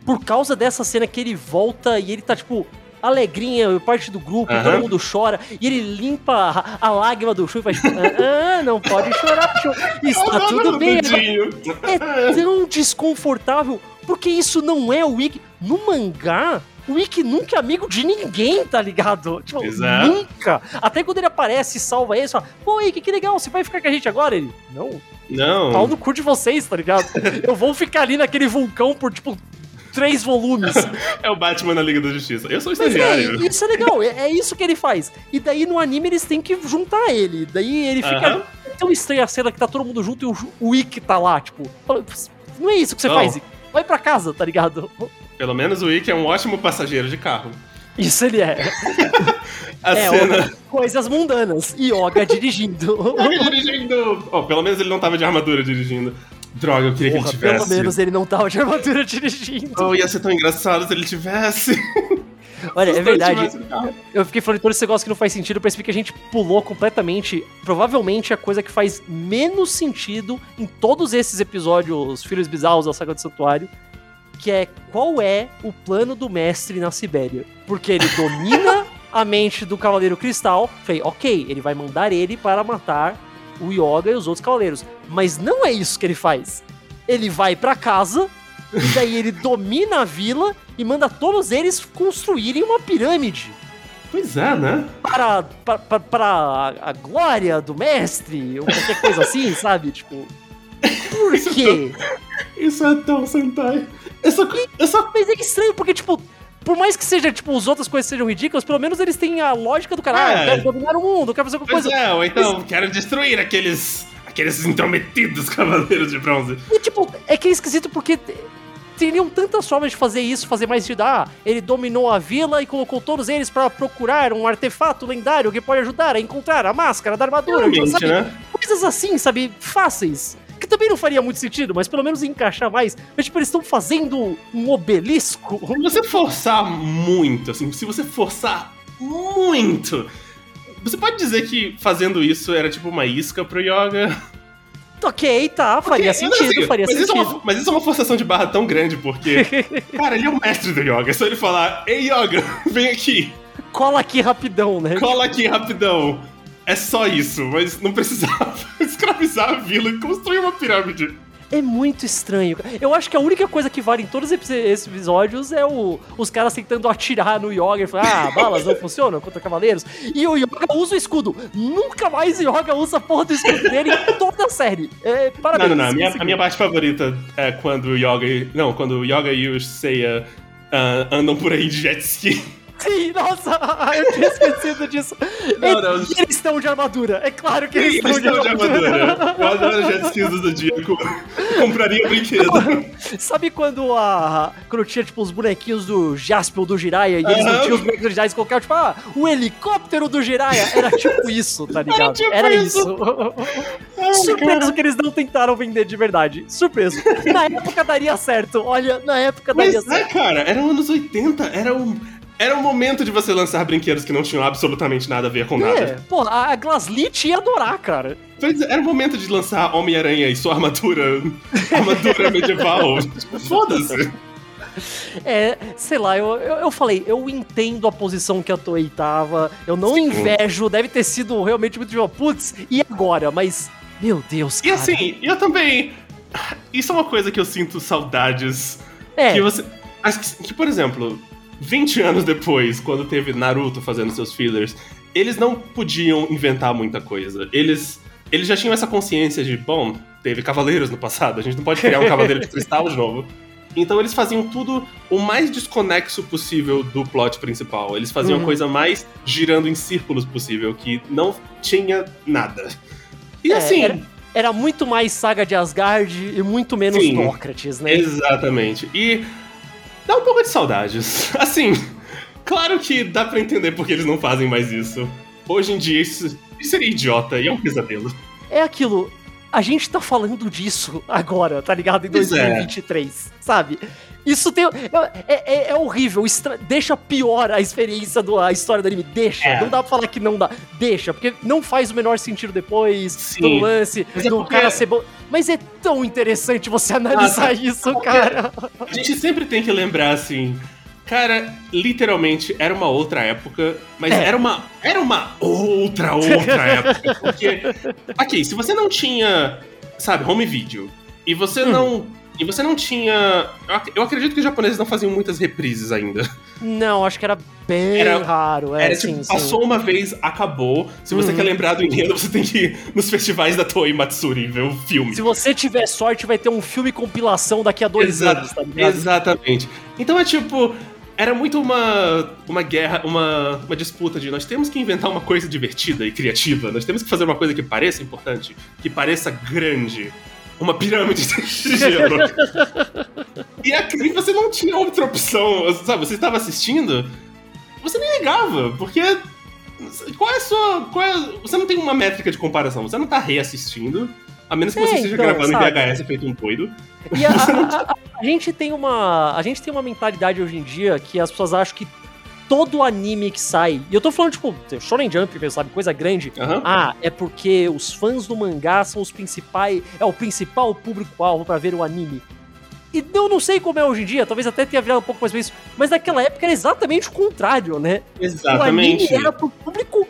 Por causa dessa cena que ele volta e ele tá, tipo, alegrinha, parte do grupo, Aham. todo mundo chora. E ele limpa a, a lágrima do Shun e faz, tipo, ah, ah, não pode chorar, Shun. Está tudo bem. Dedinho. É tão desconfortável, porque isso não é o Ikki. No mangá, o Ikki nunca é amigo de ninguém, tá ligado? Tipo, Exato. nunca. Até quando ele aparece e salva ele, você fala, pô, Ikki, que legal, você vai ficar com a gente agora? Ele, não, Não. pau no cu de vocês, tá ligado? Eu vou ficar ali naquele vulcão por, tipo, três volumes. É o Batman na Liga da Justiça. Eu sou Mas é, estagiário. isso é legal, é, é isso que ele faz. E daí no anime eles têm que juntar ele. Daí ele fica. Aham. É tão estranha a cena que tá todo mundo junto e o, o Ikki tá lá, tipo. Não é isso que você Não. faz, Ikki. Vai pra casa, tá ligado? Pelo menos o Ikki é um ótimo passageiro de carro. Isso ele é. A é, cena. coisas mundanas. Yoga dirigindo. Dirigindo. Oh, pelo menos ele não tava de armadura dirigindo. Droga, eu queria Porra, que ele tivesse. pelo menos ele não tava de armadura dirigindo. Oh, ia ser tão engraçado se ele tivesse. Olha, é verdade. Eu fiquei falando todo esse negócio que não faz sentido, eu percebi que a gente pulou completamente, provavelmente a coisa que faz menos sentido em todos esses episódios Filhos Bizarros da Saga do Santuário, que é qual é o plano do mestre na Sibéria. Porque ele domina a mente do Cavaleiro Cristal, falei, ok, ele vai mandar ele para matar o Yoga e os outros cavaleiros. Mas não é isso que ele faz. Ele vai pra casa, e daí ele domina a vila e manda todos eles construírem uma pirâmide Pois é, né? para, para, para, para a, glória do mestre, ou qualquer coisa assim, sabe? Tipo, por quê? Isso é tão Sentai. Eu só, eu só Mas é estranho, porque, tipo, por mais que seja, tipo, as outras coisas sejam ridículas, pelo menos eles têm a lógica do cara, ah, É. quero dominar o mundo, quero fazer alguma Pois coisa. é, ou então quero destruir aqueles. aqueles intrometidos cavaleiros de bronze. E, tipo, é que é esquisito porque teriam tantas formas de fazer isso, fazer mais sentido. Ah, ele dominou a vila e colocou todos eles para procurar um artefato lendário que pode ajudar a encontrar a máscara da armadura. Sabe? né? Coisas assim, sabe? Fáceis. Que também não faria muito sentido, mas pelo menos encaixar mais. Mas, tipo, eles estão fazendo um obelisco. Se você forçar muito, assim, se você forçar muito, você pode dizer que fazendo isso era tipo uma isca pro Yoga? Ok, tá, faria Porque, sentido, assim, faria mas sentido. Isso é uma, mas isso é uma forçação de barra tão grande, porque, cara, ele é o mestre do Yoga. É só ele falar, ei Yoga, vem aqui, Cola aqui rapidão, né? cola aqui rapidão. É só isso, mas não precisava escravizar a vila e construir uma pirâmide. É muito estranho. Eu acho que a única coisa que vale em todos esses episódios é o, os caras tentando atirar no Yoga e falar, ah, balas não funcionam contra cavaleiros. E o Yoga usa o escudo. Nunca mais o Yoga usa a porra do escudo dele em toda a série. É, parabéns. Não, não, não. A minha, a minha parte favorita é quando o Yoga. e- Não, quando o Yoga e o Seiya ah, andam por aí de jet ski. Sim, nossa, eu tinha esquecido disso. Não, não. Eles estão de armadura. É claro que eles, Eles estão, estão de armadura. Eu adoro jet skis do Zodíaco. Eu compraria brinquedo. Sabe quando a. Quando tinha, tipo, os bonequinhos do Jaspel do Jiraiya e eles não Aham. tinham os bonequinhos do Jiraiya, colocavam, tipo, ah, o helicóptero do Jiraiya. Era tipo isso, tá ligado? tipo Era isso. isso. Ai, Surpreso cara. que eles não tentaram vender de verdade. Surpreso. Na época daria certo. Olha, na época daria Mas é, certo. cara, eram anos 80. Era um. Era um momento de você lançar brinquedos que não tinham absolutamente nada a ver com É, nada. pô, a Glaslit ia adorar, cara. Pois é, Era o momento de lançar Homem-Aranha e sua armadura. armadura medieval. Tipo, Foda-se. É, sei lá, eu, eu, eu falei, eu entendo a posição que a Toei tava, eu não Sim. invejo, deve ter sido realmente muito tipo, putz, e agora? Mas, meu Deus, E cara. assim, eu também. Isso é uma coisa que eu sinto saudades. é, Que você. que, por exemplo, 20 anos depois, quando teve Naruto fazendo seus fillers, eles não podiam inventar muita coisa. Eles. Eles já tinham essa consciência de, bom, teve cavaleiros no passado, a gente não pode criar um cavaleiro de cristal de novo. Então eles faziam tudo o mais desconexo possível do plot principal. Eles faziam Uhum. a coisa mais girando em círculos possível, que não tinha nada. E É, assim, era- era muito mais saga de Asgard e muito menos Sim. Né? Exatamente. E dá um pouco de saudades. Assim, claro que dá pra entender porque eles não fazem mais isso. Hoje em dia isso, isso seria idiota e é um pesadelo. É aquilo. A gente tá falando disso agora, tá ligado? Em Pois é. 2023, sabe? Isso tem. É, é- é horrível, estra- deixa pior a experiência da história do anime. Deixa. É. Não dá pra falar que não dá. Deixa, porque não faz o menor sentido depois Sim. do lance, Mas é do porque- cara ser bom. Mas é tão interessante você analisar Ah, isso, porque- cara. A gente sempre tem que lembrar assim. Cara, literalmente era uma outra época, mas É. era uma era uma outra outra época, porque OK, se você não tinha, sabe, home video e você Hum. não e você não tinha, eu ac- eu acredito que os japoneses não faziam muitas reprises ainda. Não, acho que era bem Era- raro. É, Era sim, tipo, sim. passou uma vez, acabou. Se você Uhum. quer lembrar do enredo, você tem que ir nos festivais da Toei Matsuri ver o filme. Se você tiver sorte, vai ter um filme compilação daqui a dois Exa- anos, tá ligado? Exatamente. Então é tipo. Era muito uma, uma guerra, uma, uma disputa de nós temos que inventar uma coisa divertida e criativa, nós temos que fazer uma coisa que pareça importante, que pareça grande. Uma pirâmide de gelo. e aqui você não tinha outra opção, sabe? Você estava assistindo, você nem ligava, porque. Qual é a sua. Qual é, você não tem uma métrica de comparação, você não tá reassistindo, a menos que É, você esteja então, gravando sabe? em VHS feito um doido. E a, a- a- a gente tem uma. A gente tem uma mentalidade hoje em dia que as pessoas acham que todo anime que sai. E eu tô falando, tipo, Shonen Jump, mesmo, sabe? Coisa grande. Aham. Ah, é porque os fãs do mangá são os principais. É o principal público-alvo pra ver o anime. E eu não sei como é hoje em dia, talvez até tenha virado um pouco mais isso, mas naquela época era exatamente o contrário, né? Exatamente. O anime era pro público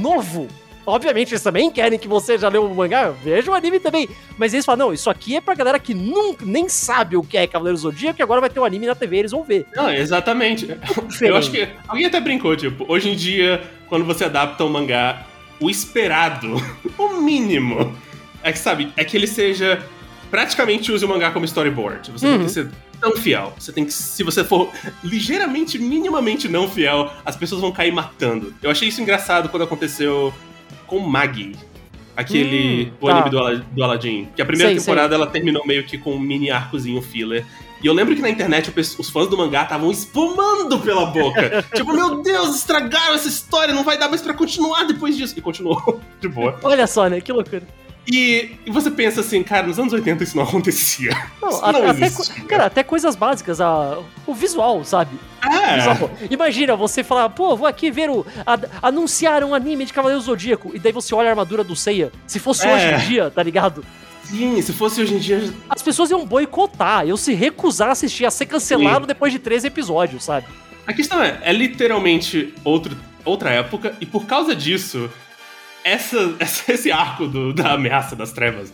novo. Obviamente, eles também querem que você já leu o mangá, veja o anime também. Mas eles falam, não, isso aqui é pra galera que nunca, nem sabe o que é Cavaleiro Zodíaco, que agora vai ter o anime na TV, eles vão ver. Não, exatamente. Eu acho que alguém até brincou, tipo, hoje em dia, quando você adapta um mangá, o esperado, o mínimo, é que, sabe, é que ele seja. Praticamente use o mangá como storyboard. Você tem Uhum. que ser tão fiel. Você tem que. Se você for ligeiramente, minimamente não fiel, as pessoas vão cair matando. Eu achei isso engraçado quando aconteceu com Magi. Aquele. Hum, o tá. anime do, do Aladdin. Que a primeira Sei, temporada ela terminou meio que com um mini arcozinho filler. E eu lembro que na internet os fãs do mangá estavam espumando pela boca. tipo, meu Deus, estragaram essa história, não vai dar mais para continuar depois disso. E continuou, de boa. Olha só, né? Que loucura. E, e, você pensa assim, cara, nos anos 80 isso não acontecia. Não, isso não até, cara, até coisas básicas, a, o visual, sabe? É. Visual. Imagina você falar, pô, vou aqui ver o. A, anunciar um anime de Cavaleiro Zodíaco. E daí você olha a armadura do Seiya. Se fosse é. hoje em dia, tá ligado? Sim, se fosse hoje em dia. As pessoas iam boicotar, eu se recusar a assistir, a ser cancelado Sim. depois de três episódios, sabe? A questão é, é literalmente outro, outra época, e por causa disso, essa, esse arco do, da ameaça das trevas,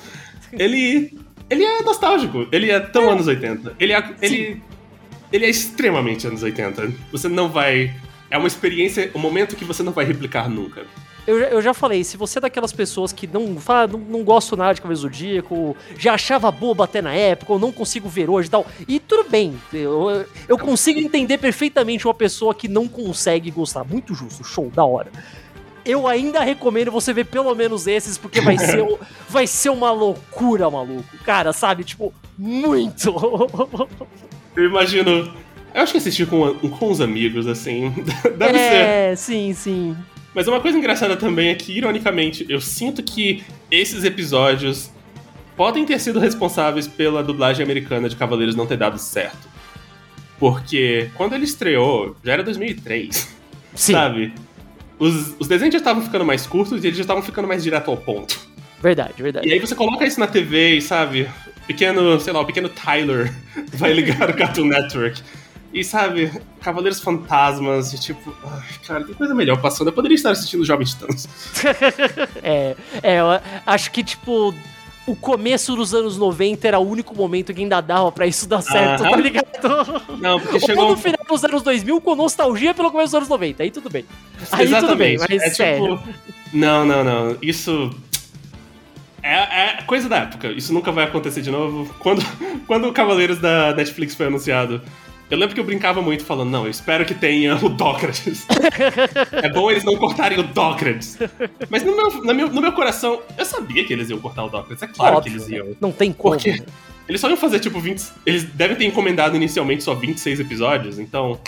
ele. Ele é nostálgico. Ele é tão é. anos 80. Ele é, ele, ele é extremamente anos 80. Você não vai. É uma experiência, um momento que você não vai replicar nunca. Eu, eu já falei, se você é daquelas pessoas que não, fala, não, não gosto nada de Cavaleiro Zodíaco, já achava bobo até na época, ou não consigo ver hoje e tal, e tudo bem, eu, eu consigo entender perfeitamente uma pessoa que não consegue gostar. Muito justo, show, da hora eu ainda recomendo você ver pelo menos esses, porque vai ser, vai ser uma loucura, maluco. Cara, sabe? Tipo, muito. Eu imagino. Eu acho que assistir com, com os amigos, assim. Deve é, ser. É, sim, sim. Mas uma coisa engraçada também é que, ironicamente, eu sinto que esses episódios podem ter sido responsáveis pela dublagem americana de Cavaleiros não ter dado certo. Porque quando ele estreou, já era 2003. Sim. Sabe? Os, os desenhos já estavam ficando mais curtos e eles já estavam ficando mais direto ao ponto. Verdade, verdade. E aí você coloca isso na TV e, sabe, pequeno, sei lá, o pequeno Tyler vai ligar o Cartoon Network. E sabe, Cavaleiros Fantasmas, e tipo, ai, cara, tem coisa melhor passando. Eu poderia estar assistindo Jovens Titãs. é, é, eu acho que, tipo, o começo dos anos 90 era o único momento que ainda dava pra isso dar certo, tá ligado? Não, porque chegou... Ou no final dos anos 2000 com nostalgia pelo começo dos anos 90, aí tudo bem. Aí Exatamente. tudo bem, mas é, sério. Tipo... Não, não, não, isso... É, é, coisa da época, isso nunca vai acontecer de novo. Quando, quando o Cavaleiros da Netflix foi anunciado, eu lembro que eu brincava muito falando, não, eu espero que tenha o Dócrates. é bom eles não cortarem o Dócrates. Mas no meu, no, meu, no meu coração, eu sabia que eles iam cortar o Dócrates. É claro Óbvio, que eles iam. Não tem como. Porque né? eles só iam fazer, tipo, 20... Eles devem ter encomendado inicialmente só 26 episódios, então...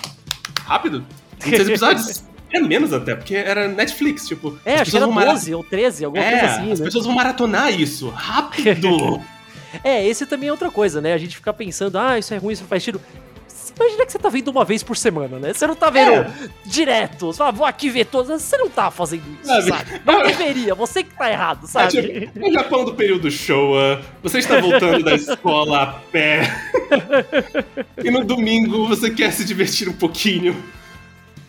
Rápido. 26 episódios. É menos até, porque era Netflix, tipo... É, acho que era 12 ou 13, alguma é, coisa assim, as né? pessoas vão maratonar isso. Rápido! é, esse também é outra coisa, né? A gente fica pensando, ah, isso é ruim, isso não faz sentido. Imagina que você tá vendo uma vez por semana, né? Você não tá vendo é. direto. Você fala, vou aqui ver todas. Você não tá fazendo isso, sabe? sabe? Não deveria, você que tá errado, sabe? É, tipo, no Japão do período Showa, você está voltando da escola a pé. e no domingo você quer se divertir um pouquinho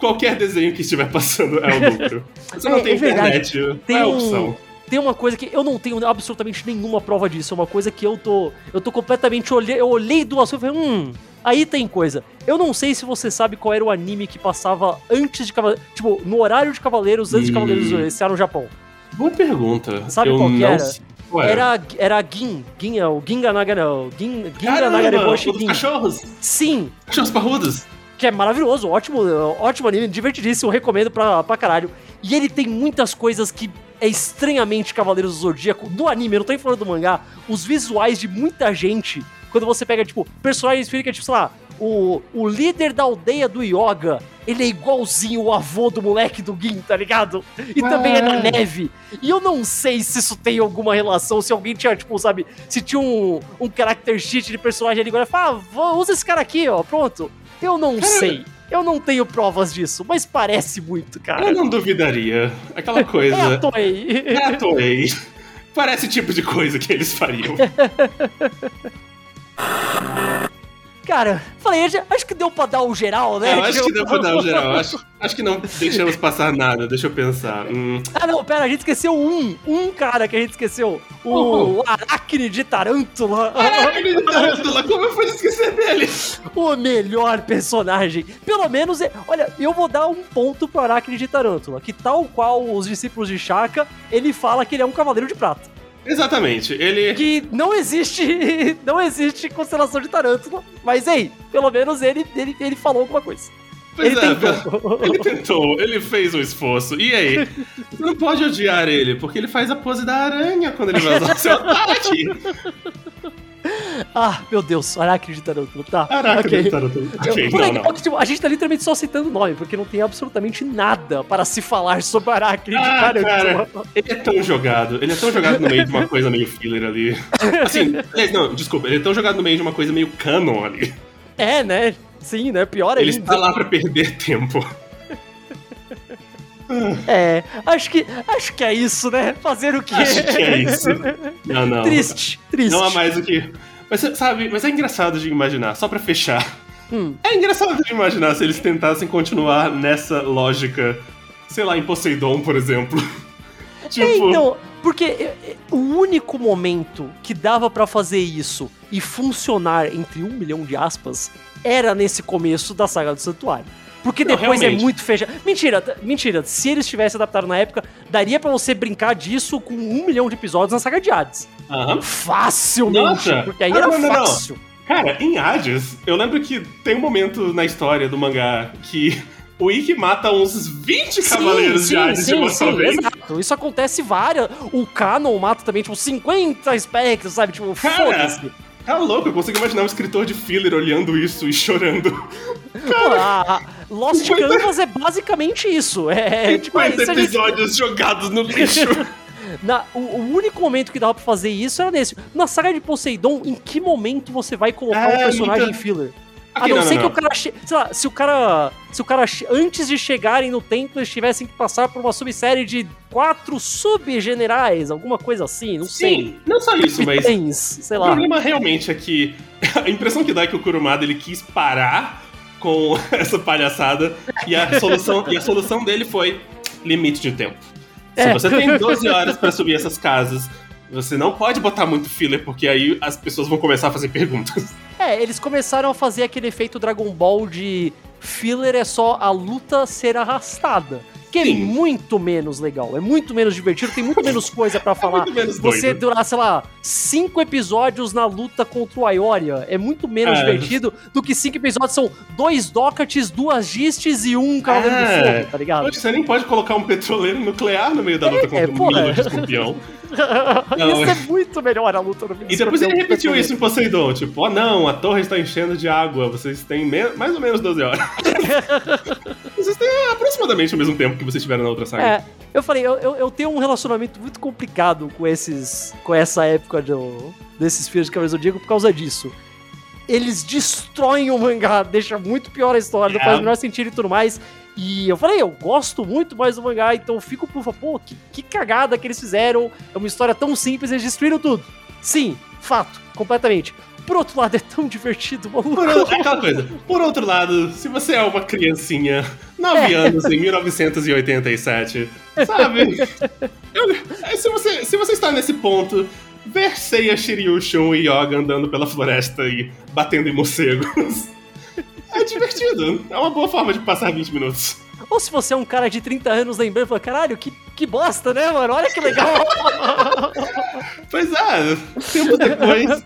qualquer desenho que estiver passando é o lucro. Você não é, tem é internet, tem é a opção. Tem uma coisa que eu não tenho absolutamente nenhuma prova disso. É uma coisa que eu tô. Eu tô completamente. Olhei, eu olhei duas coisas e falei, hum. Aí tem coisa. Eu não sei se você sabe qual era o anime que passava antes de Cavaleiros. Tipo, no horário de Cavaleiros, antes de Cavaleiros iniciar no Japão. Boa pergunta. Sabe eu qual que era? Era, era Gin, Gin, é o Ginga Naga, não. Gin, Ginga Naga Reboshi Gin. cachorros? Sim. Cachorros parrudos? Que é maravilhoso, ótimo, ótimo anime, divertidíssimo, recomendo pra, pra caralho. E ele tem muitas coisas que é estranhamente Cavaleiros do Zodíaco. Do anime, eu não tô falando do mangá. Os visuais de muita gente, quando você pega, tipo, personagens fica, tipo, sei lá, o, o líder da aldeia do Yoga, ele é igualzinho o avô do moleque do Gin, tá ligado? E ah. também é na neve. E eu não sei se isso tem alguma relação, se alguém tinha, tipo, sabe, se tinha um, um character sheet de personagem ali agora, fala, ah, usa esse cara aqui, ó, pronto. Eu não Caramba. sei. Eu não tenho provas disso, mas parece muito, cara. Eu não duvidaria. Aquela coisa. é a Toei. É a Toei. Parece o tipo de coisa que eles fariam. Cara, falei, acho que deu pra dar o geral, né? eu acho que deu pra dar o geral. Acho, acho que não deixamos passar nada, deixa eu pensar. Hum. Ah, não, pera, a gente esqueceu um. Um cara que a gente esqueceu. O, o Aracne de Tarântula. Aracne de Tarântula, como eu fui esquecer dele? O melhor personagem. Pelo menos, é, olha, eu vou dar um ponto pro Aracne de Tarântula, que tal qual os discípulos de Shaka, ele fala que ele é um cavaleiro de prata. Exatamente, ele. Que não existe. Não existe constelação de Tarântula. Mas ei, pelo menos ele, ele, ele falou alguma coisa. Pois ele é, tentou. ele tentou, ele fez um esforço. E aí? Você não pode odiar ele, porque ele faz a pose da aranha quando ele vai usar o seu ataque. Ah, meu Deus, Arachnid Tarântula, tá. Arachnid ok. Tarântula. Eu- Ok, por não, aí, não. porque, tipo, a gente tá literalmente só citando o nome, porque não tem absolutamente nada para se falar sobre Arachnid Ah, cara, ele é tão jogado. Ele é tão jogado no meio de uma coisa meio filler ali. Assim, é, não, desculpa, ele é tão jogado no meio de uma coisa meio canon ali. É, né? Sim, né? Pior Ele ainda. está lá pra perder tempo. É, acho que, acho que é isso, né? Fazer o quê? Acho que é isso. Não, não. Triste, triste. Não há mais o que. Mas sabe, mas é engraçado de imaginar, só pra fechar. Hum. É engraçado de imaginar se eles tentassem continuar nessa lógica, sei lá, em Poseidon, por exemplo. tipo, É, então, porque é, é, o único momento que dava pra fazer isso e funcionar entre um milhão de aspas era nesse começo da saga do Santuário. Porque Não, depois é muito fechado. Mentira, mentira. Se eles tivessem adaptado na época, daria pra você brincar disso com um milhão de episódios na saga de Hades. aham. Facilmente. Nossa. Porque aí Ah, era não, não, fácil. Cara, em Hades, eu lembro que tem um momento na história do mangá que o Ikki mata uns 20 cavaleiros de Hades de uma só vez. exato. Isso acontece várias. O Canon mata também, tipo, 50 espectros, sabe? Tipo, foda-se. Tá louco, eu consigo imaginar um escritor de filler olhando isso e chorando. Pô, a- a Lost 50 Canvas é basicamente isso. É, tipo, aí, 50 se a gente- episódios jogados no lixo. na- o, o único momento que dava pra fazer isso era nesse. Na saga de Poseidon, em que momento você vai colocar É, um personagem muita- filler? Aqui, a não, não, ser não, que não. o cara. Sei lá, se o cara. Se o cara, antes de chegarem no templo, eles tivessem que passar por uma subsérie de quatro subgenerais, alguma coisa assim, não sei. Sim, não só isso, mas Itens, sei o lá. problema realmente é que a impressão que dá é que o Kurumada ele quis parar com essa palhaçada e a solução, e a solução dele foi limite de tempo. Se É. você tem 12 horas pra subir essas casas, você não pode botar muito filler, porque aí as pessoas vão começar a fazer perguntas. É, eles começaram a fazer aquele efeito Dragon Ball de filler é só a luta ser arrastada. Que é Sim. muito menos legal, é muito menos divertido, tem muito menos coisa pra falar. muito menos Você durar, sei lá, cinco episódios na luta contra o Aioria é muito menos É. divertido do que cinco episódios são dois Docates, duas Gistes e um Cavaleiro É. do Fogo, tá ligado? Poxa, você nem pode colocar um petroleiro nuclear no meio da luta É, contra um porra. Escorpião. Isso é- muito melhor a luta no E depois ele repetiu isso em Poseidon, tipo, ó não, a torre está enchendo de água, vocês têm mais ou menos 12 horas. vocês têm aproximadamente o mesmo tempo que vocês tiveram na outra saga. É, eu falei, eu, eu, eu tenho um relacionamento muito complicado com esses. com essa época do, desses filhos de Cavaleiros do Zodíaco por causa disso. Eles destroem o mangá, deixa muito pior a história, não É. faz o menor sentido e tudo mais. E eu falei, eu gosto muito mais do mangá, então eu fico por pô, que, que cagada que eles fizeram. É uma história tão simples, eles destruíram tudo. Sim, fato, completamente. Por outro lado, é tão divertido, maluco. Por outro, é aquela coisa. Por outro lado, se você é uma criancinha, 9 anos, em 1987, sabe? Eu- é, se, você, se você está nesse ponto, ver Seiya, Shiryu, Shun e Yoga andando pela floresta e batendo em morcegos. É divertido. É uma boa forma de passar 20 minutos. Ou se você é um cara de 30 anos lembrando, fala, caralho, que, que bosta, né, mano? Olha que legal. Pois é, tempo depois.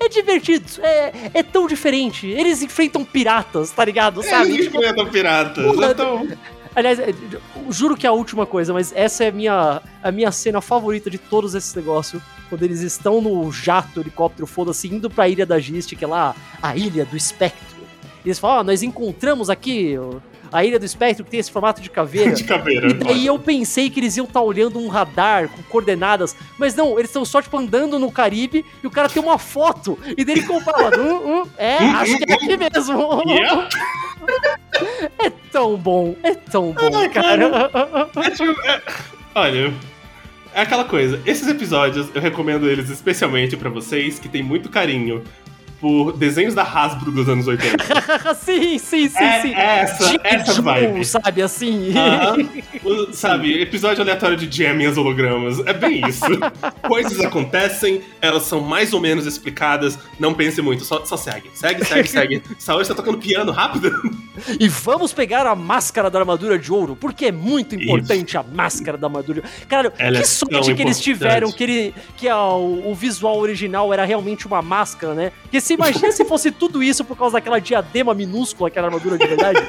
É divertido, é, é tão diferente. Eles enfrentam piratas, tá ligado? Sabe? Eles Tipo, enfrentam piratas. Porra, Então, aliás, é, eu juro que é a última coisa, mas essa é a minha, a minha cena favorita de todos esses negócios. Quando eles estão no jato, helicóptero, foda-se, indo pra ilha da Giste, que é lá a ilha do espectro. Eles falam, ó, nós encontramos aqui a ilha do espectro que tem esse formato de caveira. de caveira. E daí eu pensei que eles iam estar olhando um radar com coordenadas, mas não, eles estão só, tipo, andando no Caribe e o cara tem uma foto. E dele compara, hum, hum, é, acho que é aqui mesmo. Yeah. É tão bom, é tão bom, Ai, cara. É tipo, é- Olha, é aquela coisa. Esses episódios eu recomendo eles especialmente pra vocês que têm muito carinho por desenhos da Hasbro dos anos 80. sim, sim, sim, é, sim. é essa, essa Joe, vibe. sabe, assim. Aham. O- sabe, episódio aleatório de Jam e as hologramas. É bem isso. Coisas acontecem, elas são mais ou menos explicadas. Não pense muito, só, só segue. Segue, segue, segue. Saori está tocando piano rápido. E vamos pegar a máscara da armadura de ouro, porque é muito importante a máscara da armadura. Cara, Ela que é sorte tão que eles importante. tiveram, que, ele, que a- o, o visual original era realmente uma máscara, né? Se imagina se fosse tudo isso por causa daquela diadema minúscula que era armadura de verdade.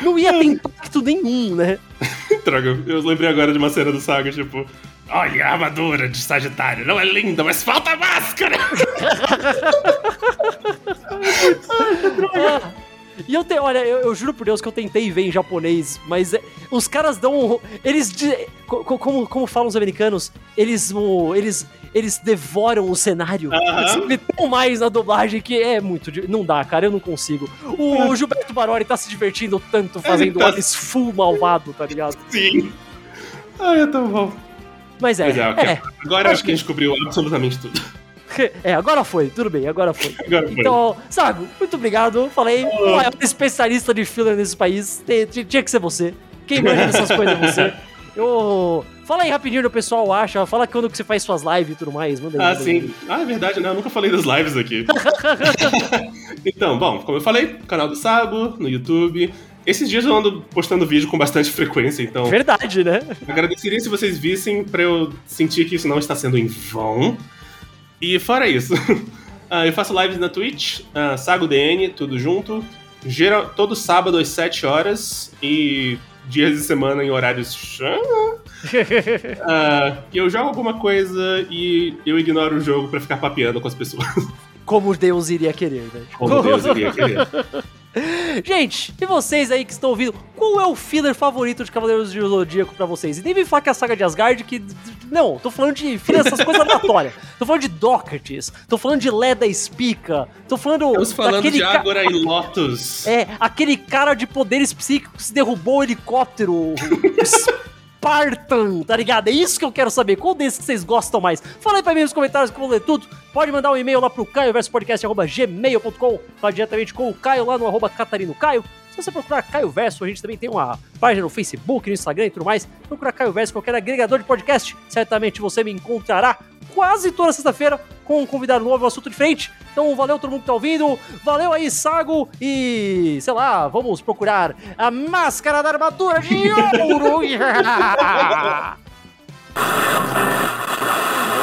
Não ia ter impacto nenhum, né? Droga, eu lembrei agora de uma cena do Saga, tipo. Olha a armadura de Sagitário, não é linda, mas falta máscara! Ah, e eu tenho, olha, eu, eu juro por Deus que eu tentei ver em japonês, mas é, os caras dão. Eles. de- co- co- como, como falam os americanos, eles. eles eles devoram o cenário. Você vê tão mais na dublagem que é muito. Não dá, cara, eu não consigo. O Gilberto Barori tá se divertindo tanto fazendo tá- Alice Full malvado, tá ligado? Sim. Ai, é tão bom. Mas é, Pois é, ok. é, Agora acho que a gente cobriu absolutamente tudo. É, agora foi, tudo bem, agora foi. Agora foi. Então, Sago, muito obrigado. Falei, o maior especialista de filler nesse país. Tinha- que ser você. Quem manja dessas coisas é você. Eu. Fala aí rapidinho o que o pessoal acha. Fala quando que você faz suas lives e tudo mais. Manda aí. Ah, manda aí. sim. Ah, é verdade, né? Eu nunca falei das lives aqui. então, bom, como eu falei, canal do Sabo, no YouTube. Esses dias eu ando postando vídeo com bastante frequência, então Verdade, né? agradeceria se vocês vissem pra eu sentir que isso não está sendo em vão. E fora isso, ah, eu faço lives na Twitch, ah, SagoDN, tudo junto. Geral, todo sábado às 7 horas e dias de semana em horários. E eu jogo alguma coisa e eu ignoro o jogo pra ficar papeando com as pessoas. Como Deus iria querer, né? Como Deus iria querer. Gente, e vocês aí que estão ouvindo, qual é o filler favorito de Cavaleiros de Zodíaco pra vocês? E nem me falar que é a saga de Asgard, que. Não, tô falando de filler, essas coisas aleatórias. Tô falando de Docates, tô falando de Leda Espica, tô falando. Estamos falando de ca- Agora e Lotus. É, aquele cara de poderes psíquicos que derrubou o helicóptero. Spartan, tá ligado? É isso que eu quero saber. Qual desses que vocês gostam mais? Fala aí pra mim nos comentários que eu vou ler tudo. Pode mandar um e-mail lá pro caioverspodcast.gmail.com Fala diretamente com o Caio lá no arroba Catarino Caio. Se você procurar Caio Verso, a gente também tem uma página no Facebook, no Instagram e tudo mais. Procura Caio Verso, qualquer agregador de podcast. Certamente você me encontrará quase toda sexta-feira com um convidado novo, um assunto diferente. Então, valeu todo mundo que tá ouvindo. Valeu aí, Sago. E, sei lá, vamos procurar a máscara da armadura de ouro.